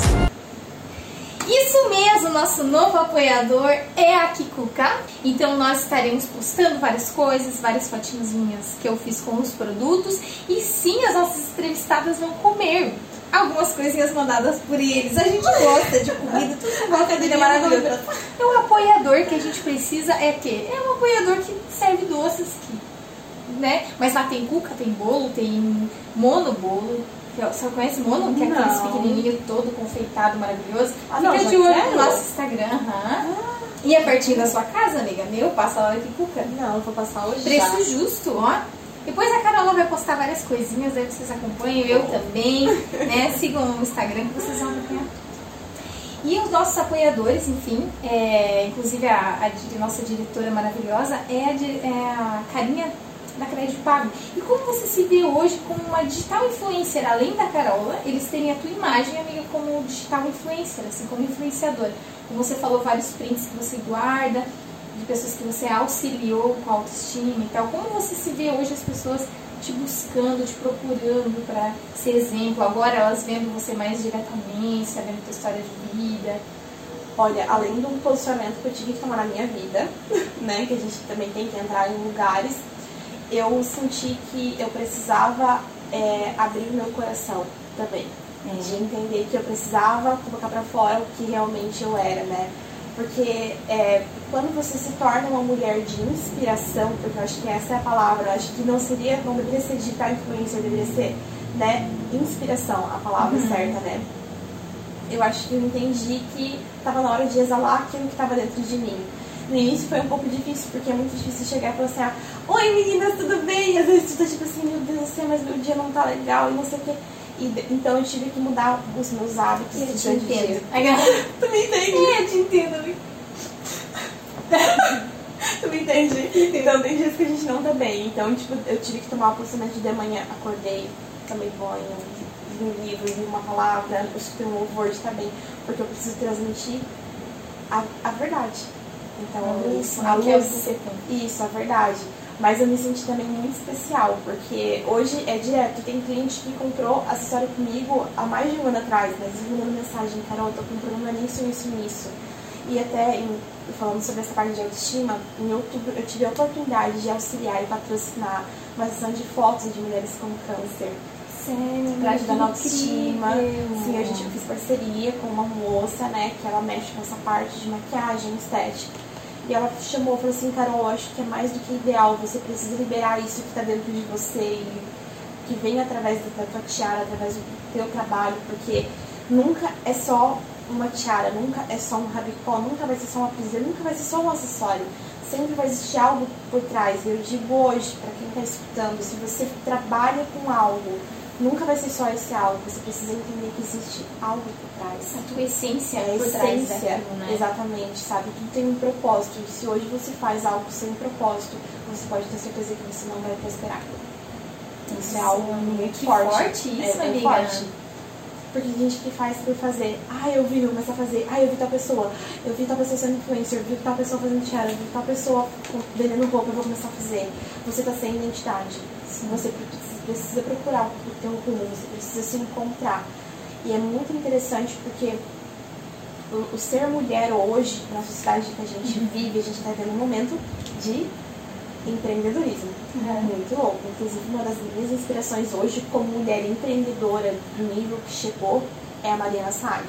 Isso mesmo, nosso novo apoiador é a Kikuka. Então nós estaremos postando várias coisas, várias fotinhas minhas que eu fiz com os produtos. E sim, as nossas entrevistadas vão comer algumas coisinhas mandadas por eles. A gente gosta de comida, tudo que gosta de
é maravilhoso.
Então o apoiador que a gente precisa é que é um apoiador que serve doces que, né? Mas lá tem cuca, tem bolo, tem monobolo. Você conhece mono? Que é aqueles
Não.
pequenininho todo confeitado, maravilhoso.
Ah, não,
Fica
já
de olho no nosso Instagram. aham. E é pertinho da sua casa, amiga? Meu, passa lá que cuca.
Não, eu vou passar hoje
Preço
já.
justo, ó. Depois a Carola vai postar várias coisinhas, aí vocês acompanham, eu também, né? Sigam o Instagram que vocês vão acompanhar. E os nossos apoiadores, enfim, é, inclusive a, a nossa diretora maravilhosa é a, é a Carinha da Crédito Pago. E como você se vê hoje como uma digital influencer, além da Carola, eles têm a tua imagem, amiga, como digital influencer, assim, como influenciadora. Como você falou, vários prints que você guarda, de pessoas que você auxiliou com a autoestima e tal. Como você se vê hoje as pessoas te buscando, te procurando para ser exemplo? Agora elas vendo você mais diretamente, sabendo tua história de vida.
Olha, além do posicionamento que eu tive que tomar na minha vida, né, que a gente também tem que entrar em lugares, eu senti que eu precisava é, abrir meu coração também. De entender que eu precisava colocar pra fora o que realmente eu era, né? Porque é, quando você se torna uma mulher de inspiração, porque eu acho que essa é a palavra, eu acho que não seria, não deveria ser digital influencer, deveria ser, né, inspiração, a palavra certa, né? Eu acho que eu entendi que estava na hora de exalar aquilo que estava dentro de mim. No início foi um pouco difícil, porque é muito difícil chegar e falar assim, ah, oi meninas, tudo bem? E às vezes tu tá tipo assim, meu Deus do céu, mas meu dia não tá legal e não sei o quê. E, então eu tive que mudar os meus hábitos
Eu te
dia.
entendo.
Tu me entende?
É, eu te entendo.
Tu me entende? Então tem dias que a gente não tá bem. Então, tipo, eu tive que tomar o posicionamento de manhã, acordei, tomei banho, li um livro, li uma palavra, eu escutei um louvor de tá bem, porque eu preciso transmitir a, a verdade. Então,
A luz,
isso,
né,
a
é
luz, isso, a verdade. Mas eu me senti também muito especial, porque hoje é direto. Tem cliente que comprou acessório comigo há mais de um ano atrás, mas eles mandando mensagem, Carol, eu tô com problema nisso, nisso, nisso. E até em- falando sobre essa parte de autoestima, em outubro eu tive a oportunidade de auxiliar e patrocinar uma sessão de fotos de mulheres com câncer
Sério,
pra ajudar na autoestima. Sim, a gente fiz parceria com uma moça, né, que ela mexe com essa parte de maquiagem, estética. E ela chamou e falou assim, Carol, eu acho que é mais do que ideal, você precisa liberar isso que tá dentro de você e que vem através da tua tiara, através do teu trabalho, porque nunca é só uma tiara, nunca é só um rabicó, nunca vai ser só uma pulseira, nunca vai ser só um acessório. Sempre vai existir algo por trás. Eu digo hoje, para quem está escutando, se você trabalha com algo, nunca vai ser só esse algo. Você precisa entender que existe algo por trás.
A tua essência
É a
por trás
essência,
daquilo, né?
exatamente, sabe? Tudo tem um propósito. E se hoje você faz algo sem propósito, você pode ter certeza que você não vai prosperar. Isso é algo muito forte.
forte isso,
é, é
amiga.
forte. Porque tem gente que faz por fazer. Ah, eu vi, vou começar a fazer. Ah, eu vi tal pessoa. Eu vi tal pessoa sendo influencer. Eu vi tal pessoa fazendo tiara. Eu vi tal pessoa vendendo roupa. Eu vou começar a fazer. Você tá sem identidade. Você pre- precisa procurar o teu rumo. Você precisa se encontrar. E é muito interessante porque o, o ser mulher hoje, na sociedade que a gente vive, a gente está vivendo um momento de empreendedorismo. Muito louco. Inclusive, uma das minhas inspirações hoje, como mulher empreendedora do nível que chegou, é a Mariana Saad.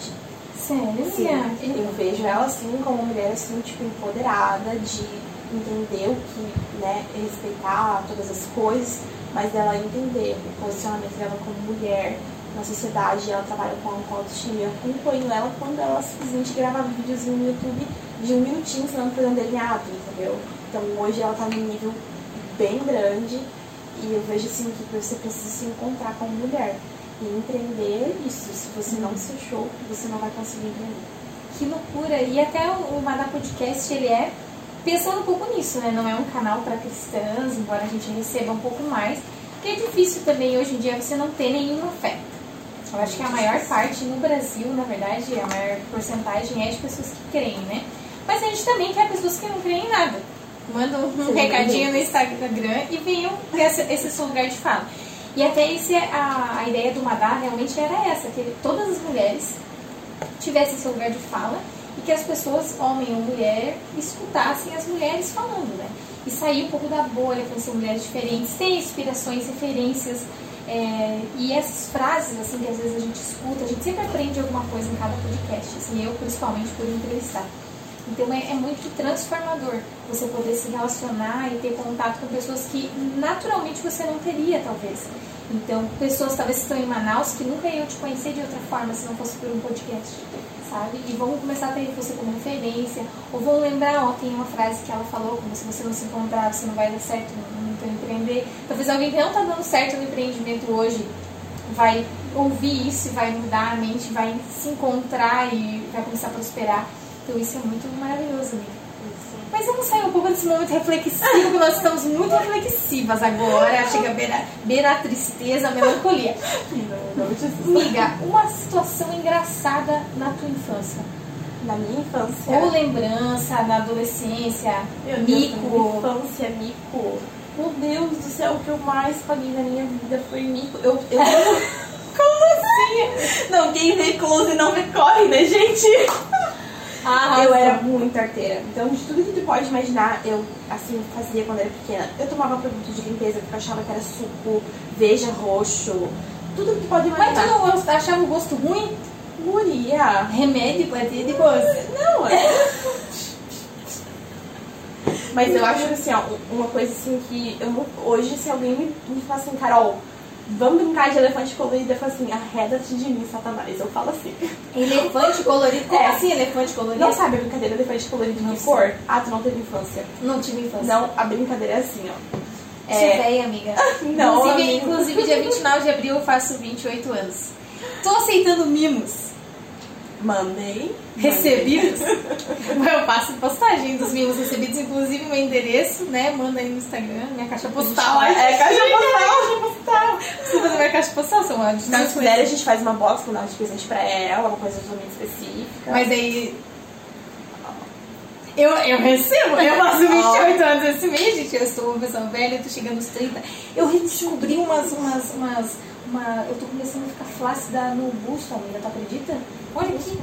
Sério,
Sim, eu vejo ela assim como uma mulher assim, tipo, empoderada de entender o que, né, respeitar todas as coisas, mas dela entender o posicionamento dela como mulher na sociedade, ela trabalha com a autoestima. Eu acompanho ela quando ela simplesmente gravava videozinho no YouTube de um minutinho ensinando a fazer um delineado, entendeu? Então hoje ela tá num nível bem grande e eu vejo assim que você precisa se encontrar como mulher. E empreender isso. Se você não se achou, você não vai conseguir empreender.
Que loucura! E até o Madá Podcast, ele é pensando um pouco nisso, né? Não é um canal para cristãs, embora a gente receba um pouco mais. Porque é difícil também hoje em dia você não ter nenhuma fé. Eu acho que a maior parte no Brasil, na verdade, a maior porcentagem é de pessoas que creem, né? Mas a gente também quer pessoas que não creem em nada. Manda um
Sim,
recadinho no. Instagram e venham ter esse, esse seu lugar de fala. E até esse, a, a ideia do Madá realmente era essa, que todas as mulheres tivessem seu lugar de fala e que as pessoas, homem ou mulher, escutassem as mulheres falando, né? E sair um pouco da bolha, conhecer mulheres diferentes, ter inspirações, referências é, e essas frases, assim, que às vezes a gente escuta, a gente sempre aprende alguma coisa em cada podcast, assim, eu principalmente por entrevistar. Então é, é muito transformador você poder se relacionar e ter contato com pessoas que naturalmente você não teria, talvez. Então, pessoas talvez que estão em Manaus que nunca iam te conhecer de outra forma se não fosse por um podcast, sabe? E vão começar a ter você como referência, ou vão lembrar, ó, tem uma frase que ela falou, como se você não se encontrar, você não vai dar certo no, no teu empreender. Talvez alguém que não está dando certo no empreendimento hoje vai ouvir isso vai mudar a mente, vai se encontrar e vai começar a prosperar. Então isso é muito maravilhoso, amiga. Mas vamos sair um pouco desse momento reflexivo, que nós estamos muito reflexivas agora. Chega a beirar, beirar a tristeza, a melancolia. Amiga, uma situação engraçada na tua infância.
Na minha infância.
Ou lembrança na adolescência,
Meu Deus, na minha
mico.
infância, mico. Meu Deus do céu, o que eu mais paguei na minha vida foi mico. Eu, eu... Como assim? Não, quem vê close não vê corre, né, gente?
Ah,
eu era muito arteira. Então, de tudo que tu pode imaginar, eu, assim, fazia quando era pequena. Eu tomava produto de limpeza porque eu achava que era suco, veja roxo, tudo que tu pode
Mas tu
imaginar.
não achava o gosto ruim?
Guria.
Remédio pra ter de gosto.
Não, é. Mas eu acho assim, ó, uma coisa assim que eu hoje, se alguém me, me fala assim, Carol, vamos brincar de elefante colorido, eu falo assim, arreda-te de mim, Satanás. Eu falo assim.
Elefante colorido. Como
É.
assim elefante colorido?
Não sabe a brincadeira de elefante colorido
Não
de
sei.
cor? Ah, tu não teve infância.
Não tive infância.
Não, a brincadeira é assim, ó.
Sou velha, amiga.
Não,
inclusive,
amiga.
inclusive, dia 29 de abril eu faço 28 anos. Tô aceitando mimos.
Mandei.
Recebidos. eu passo postagem dos mimos recebidos, inclusive meu endereço, né? Manda aí no Instagram, minha caixa postal.
É,
Ai,
caixa postal.
Caixa postal. Preciso fazer minha caixa postal, são uma
Se quiserem, a gente faz uma box com nada de presente pra ela, uma coisa totalmente específica.
Mas aí. Eu, eu recebo, eu faço 28 anos esse mês, gente. Eu estou uma pessoa velha, eu tô chegando aos 30. Eu redescobri umas. umas, umas uma, eu tô começando a ficar flácida no busto, amiga, tu acredita? Olha aqui,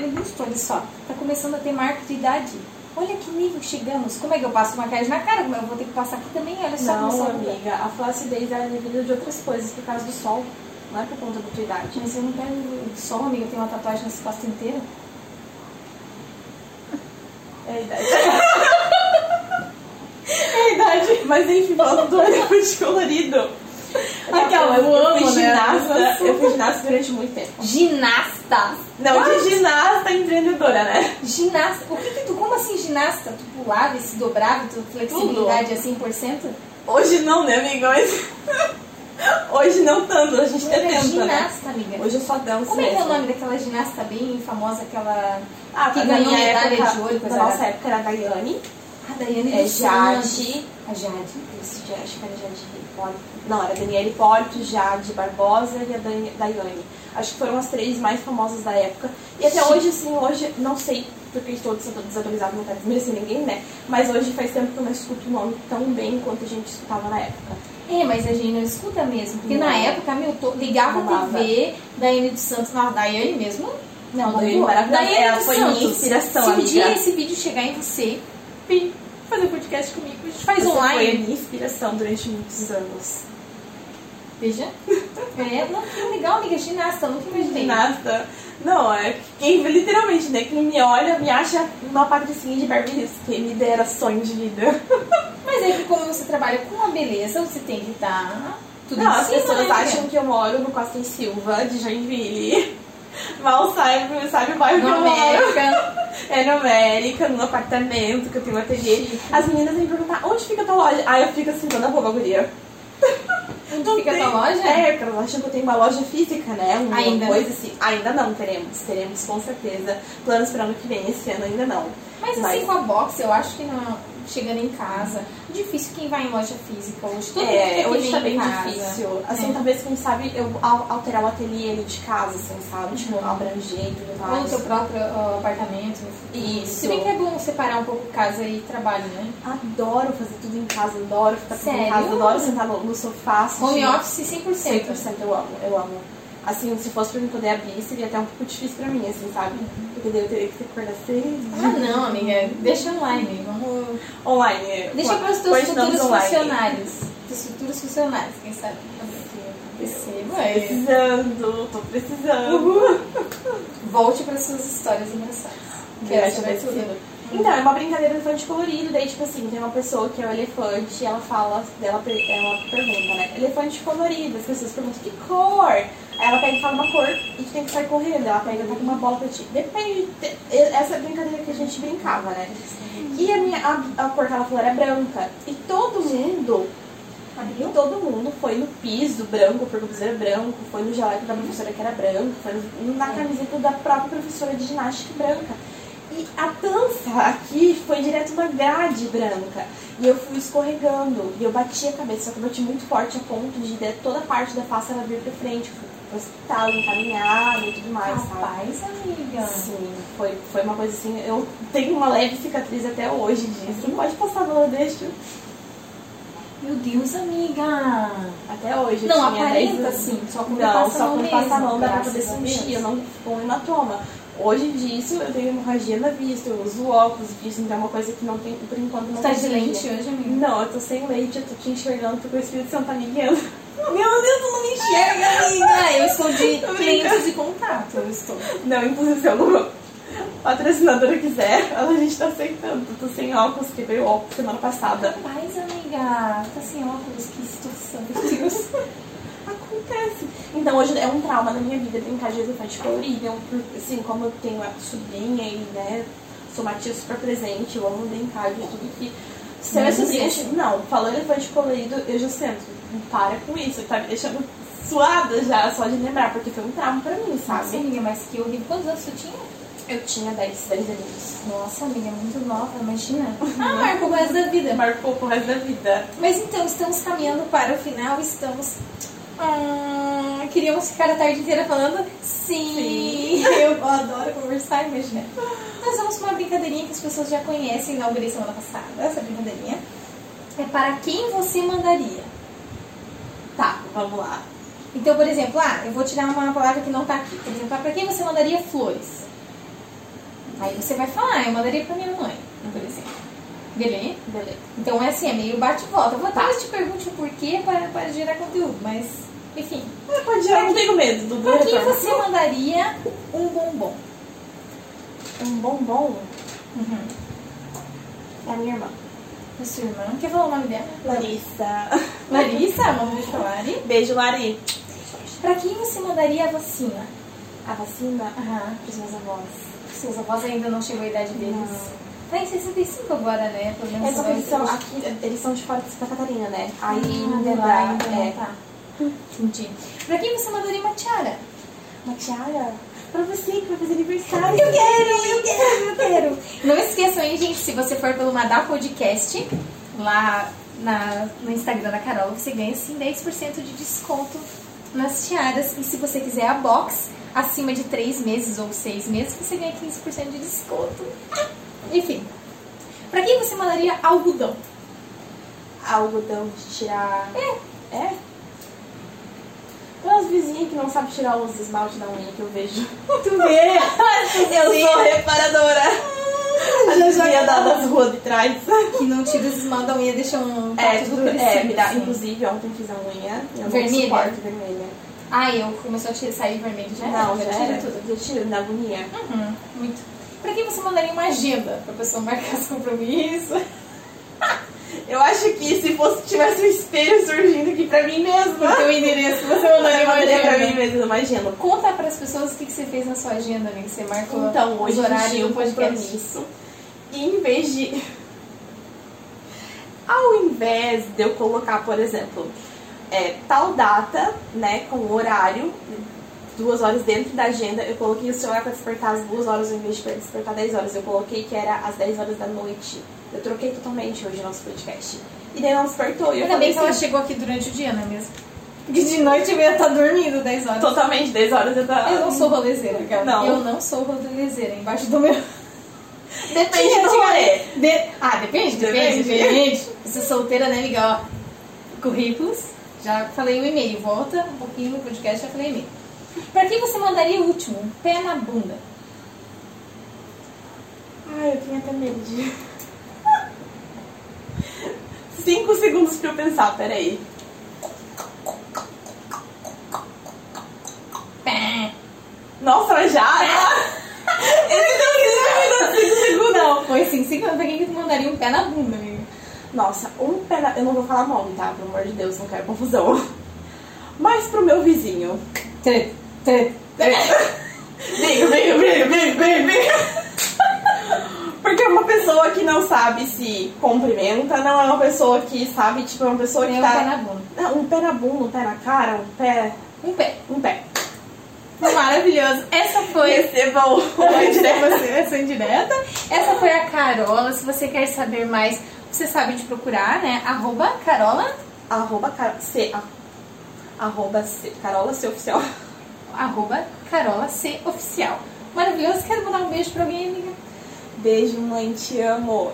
no busto, olha só. Tá começando a ter marco de idade. Olha que nível chegamos. Como é que eu passo maquiagem na cara? Eu vou ter que passar aqui também? Olha só
Não, amiga, a flacidez é devido de outras coisas, por causa do sol. Não é por conta da tua idade.
Mas eu não pego sol, amiga. Eu tenho uma tatuagem nessa costa inteira.
É a idade. é a idade. Mas enfim, falando do elefante colorido.
Aquela, eu
eu
amo,
fui
né?
ginasta, eu fui ginasta durante muito tempo.
Ginasta!
Não, de ginasta empreendedora, né?
Ginasta? O que que tu, como assim ginasta? Tu pulava e se dobrava, tu flexibilidade é 100%?
Hoje não, né, amiga? Mas... Hoje não tanto, a gente
era
tenta, né?
ginasta, amiga.
Hoje eu só danço
Como é que é o
mesmo.
nome daquela ginasta bem famosa, aquela...
Ah,
que ganhou
minha
medalha
época,
de ouro coisa
Na nossa época era a Daiane,
A Daiane
é. Jade,
A Jade.
Isso, que era Jade Hipólito. Não, era Daniela Hipólito, Jade Barbosa e a Daiane. Acho que foram as três mais famosas da época. E até hoje, assim, hoje, não sei porque estou des- desatualizada, não quero desmerecer ninguém, né? Mas hoje faz tempo que eu não escuto o nome tão bem quanto a gente escutava na época.
É, mas a gente não escuta mesmo. Porque
Não.
na época, meu, to- ligava a. TV, Daiane dos Santos, a Daiane mesmo. Não,
Daiane maravilhosa.
Daiane
Ela
dos
foi minha
Santos.
inspiração,
Se um dia esse vídeo chegar em você, vem fazer podcast comigo. A gente faz
Você foi a
online.
minha inspiração durante muitos anos.
Veja. É, não, que legal, amiga, ginasta, nunca imaginei.
Ginasta. Não, é quem literalmente, né? Quem me olha me acha uma patricinha de Beverly Hills, que me dera sonho de vida.
Mas é que como você trabalha com a beleza, você tem que estar tudo
Não, as pessoas
né,
acham que eu moro no Costa em Silva, de Joinville. Mal sabe, sabe o bairro que eu moro.
América.
É no América, num apartamento que eu tenho um ateliê. As meninas vêm perguntar onde fica a tua loja. Aí eu fico assim, toda boba, guria.
Onde fica a tua
Tem-
loja?
É, porque elas acham que eu tenho uma loja física, né? Uma
Ainda
coisa assim. Ainda não teremos. Teremos com certeza. Planos para ano que vem, esse ano ainda não.
Mas assim, com a box, eu acho que não, chegando em casa, difícil quem vai em loja física hoje. Todo
É, hoje tá bem
em casa.
difícil. Assim,
É.
talvez, quem sabe, eu al- alterar o ateliê de casa, assim, sabe? Tipo, abranger e tudo
Ou no
mais.
teu próprio ó, apartamento.
Isso.
Se bem que é bom separar um pouco casa e trabalho, né?
Adoro fazer tudo em casa, adoro ficar tudo em
Sério?
casa, adoro sentar no, no sofá.
Home office 100%.
100% eu amo, eu amo. Assim, se fosse pra mim poder abrir, seria até um pouco difícil pra mim, assim, sabe? Porque daí eu teria que acordar cedo.
Ah, não, amiga. Deixa online. Vamos...
Online.
Deixa para os teus futuros
online.
funcionários. Teus futuros funcionários, quem sabe? Percebo, é.
Precisando, tô precisando.
Volte para suas histórias engraçadas. Que
Eu
essa
acho
vai
que
tudo.
Então, é uma brincadeira de elefante colorido, daí tipo assim, tem uma pessoa que é o elefante e ela fala, ela, ela pergunta, né? Elefante colorido, as pessoas perguntam que cor? Aí ela pega e fala uma cor e tu tem que sair correndo, ela pega e tá com uma bola pra ti. Depende, essa é a brincadeira que a gente brincava, né? E a minha a, a cor que ela falou era branca. E todo mundo, e todo mundo foi no piso branco, porque o piso era branco, foi no jaleco da professora que era branco, foi no- na camiseta da própria professora de ginástica branca. E a dança aqui foi direto na grade branca. E eu fui escorregando. E eu bati a cabeça, só que eu bati muito forte a ponto de toda a parte da face ela vir pra frente. Eu fui hospital, encaminhada e tudo mais, sabe?
Rapaz, amiga.
Sim, foi, foi uma coisa assim. Eu tenho uma leve cicatriz até hoje disso. Não pode passar nada deixa.
Meu Deus, amiga.
Até hoje.
Não, aparenta
10
sim, só quando
Não,
passa
só quando passa a
mesmo,
mão dá pra poder sentir. Eu não ficou um hematoma. Hoje disso eu tenho hemorragia na vista, eu uso óculos disso, então é uma coisa que não tem, por enquanto não
Você tá de lente hoje, amiga?
Não, eu tô sem leite, eu tô te enxergando, tô com o Espírito Santo tá me guiando.
Meu Deus, tu não me enxerga, amiga. Eu estou de
Tô
lentes de contato. Eu estou.
Não, inclusive se alguma patrocinadora quiser, a gente tá aceitando. Eu tô sem óculos, quebrei o óculos semana passada.
Mas, amiga, tá sem óculos, que situação. Meu Deus.
Acontece. Então hoje é um trauma na minha vida brincar de elefante colorido. Eu, assim, como eu tenho a sobrinha e, né, sou uma tia super presente, eu amo brincar de tudo que. Se a minha
Mas
sobrinha.
isso-
Não, falando elefante colorido, eu já sinto. Para com isso, tá me deixando suada já, só de lembrar, porque foi um trauma pra mim,
Nossa,
sabe?
amiga, mas que horrível. Quantos anos tu tinha?
Eu tinha 10, 10 aninhos.
Nossa, amiga, muito nova, imagina. Ah, marcou o resto da vida.
Marcou pro resto da vida.
Mas então, estamos caminhando para o final, estamos. Ah, queríamos ficar a tarde inteira falando sim. Eu adoro conversar, imagina. Nós vamos para uma brincadeirinha que as pessoas já conhecem, inaugurei semana passada, essa brincadeirinha. É para quem você mandaria.
Tá, vamos lá.
Então, por exemplo, ah, eu vou tirar uma palavra que não tá aqui. Por exemplo, ah, para quem você mandaria flores? Aí você vai falar, ah, eu mandaria pra minha mãe, por exemplo. Beleza?
Beleza.
Então é assim, é meio bate-volta. Eu vou talvez te pergunte o porquê para, para gerar conteúdo, mas enfim.
Ah, Pode eu não tenho medo do
Pra quem você mandaria um bombom?
Um bombom
Uhum.
é a minha irmã.
A sua irmã. Quer falar o nome dela?
Larissa.
Larissa, manda um beijo pra Lari.
Beijo, Lari.
Pra quem você mandaria a vacina?
A vacina
Aham.
pros meus avós.
Seus avós ainda não chegou a idade deles. Tá em 65 agora, né? Pelo menos
É só que
vai
eles são, aqui, eles são de fora de Santa Catarina, né? Aí
Ah,
ainda
não
dá, é,
tá. Entendi. Pra quem você mandaria uma tiara?
Uma tiara pra você que vai fazer aniversário.
Eu quero, eu quero, eu quero. Não esqueçam aí, gente, se você for pelo Madá Podcast, lá na, no Instagram da Carol, você ganha sim 10% de desconto nas tiaras. E se você quiser a box, acima de 3 meses ou 6 meses, você ganha 15% de desconto. Enfim. Pra quem você mandaria algodão?
Algodão de tirar.
É.
É? Tem umas vizinhas que não sabem tirar os esmalte da unha que eu vejo.
Tu vê?
Eu sou reparadora. A
já
vizinha da, das ruas de trás.
Que não tira os esmalte da unha, deixa um
É,
tudo
é, me dá,
assim.
inclusive ontem fiz a unha. Eu
Vermelha?
suporto vermelha.
Ai, eu começou a tirar, sair vermelho já?
Não, já
tira tudo.
Já tiro, na agonia.
Uhum, muito. Pra quem você mandaria uma agenda? Pra pessoa marcar os compromissos?
Eu acho que se fosse tivesse um espelho surgindo aqui pra mim mesma.
O teu endereço, você mandaria uma
mandaria pra mim uma agenda.
Conta pras pessoas o que, que você fez na sua agenda, amiga. Você marcou
Então, hoje
os horários do
um
podcast.
compromisso. E em vez de. Ao invés de eu colocar, por exemplo, é, tal data, né, com horário, duas horas dentro da agenda, eu coloquei o celular pra despertar às duas horas ao invés de despertar 10 horas. Eu coloquei que era às 10 horas da noite. Eu troquei totalmente hoje o nosso podcast. E daí não despertou. E eu
Ainda bem que ela
assim,
chegou aqui durante o dia, não é mesmo? Porque de noite eu ia estar dormindo 10 horas.
totalmente 10 horas eu tava.
Eu não sou rolezeira, cara.
Não.
Eu não sou rolezeira. Embaixo do meu.
Depende do rolê.
De- Ah, depende, depende,
Depende.
Você é solteira, né, amiga? Ó, currículos. Já falei o e-mail. Volta um pouquinho no podcast, já falei o e-mail. Pra quem você mandaria o último? Um pé na bunda.
Ai, eu tenho até medo de. Cinco segundos pra eu pensar, peraí. Nossa, já? Esse deu cinco segundos.
Não, foi assim, cinco Pra quem você mandaria um pé na bunda, amiga?
Nossa, um pé na... Eu não vou falar nome, tá? Pelo amor de Deus, não quero confusão. Mas pro meu vizinho.
Tre, tre,
Briga, briga, briga, briga, briga, briga. Porque é uma pessoa que não sabe se cumprimenta, não é uma pessoa que sabe, tipo, é uma pessoa que
É um
tá...
pé na bunda.
Não, um pé na bunda, um pé na cara, um pé...
Um pé.
Um pé.
Maravilhoso. Essa foi
Receba o...
Essa indireta. Essa foi a Carola. Se você quer saber mais, você sabe de procurar, né? Arroba Carola,
Arroba Car... C... Arroba C... Carola C Oficial.
arroba Carola C Oficial. Maravilhoso. Quero mandar um beijo pra alguém, amiga.
Beijo, mãe, te amo.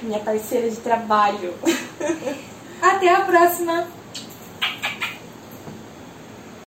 Minha parceira de trabalho.
Até a próxima!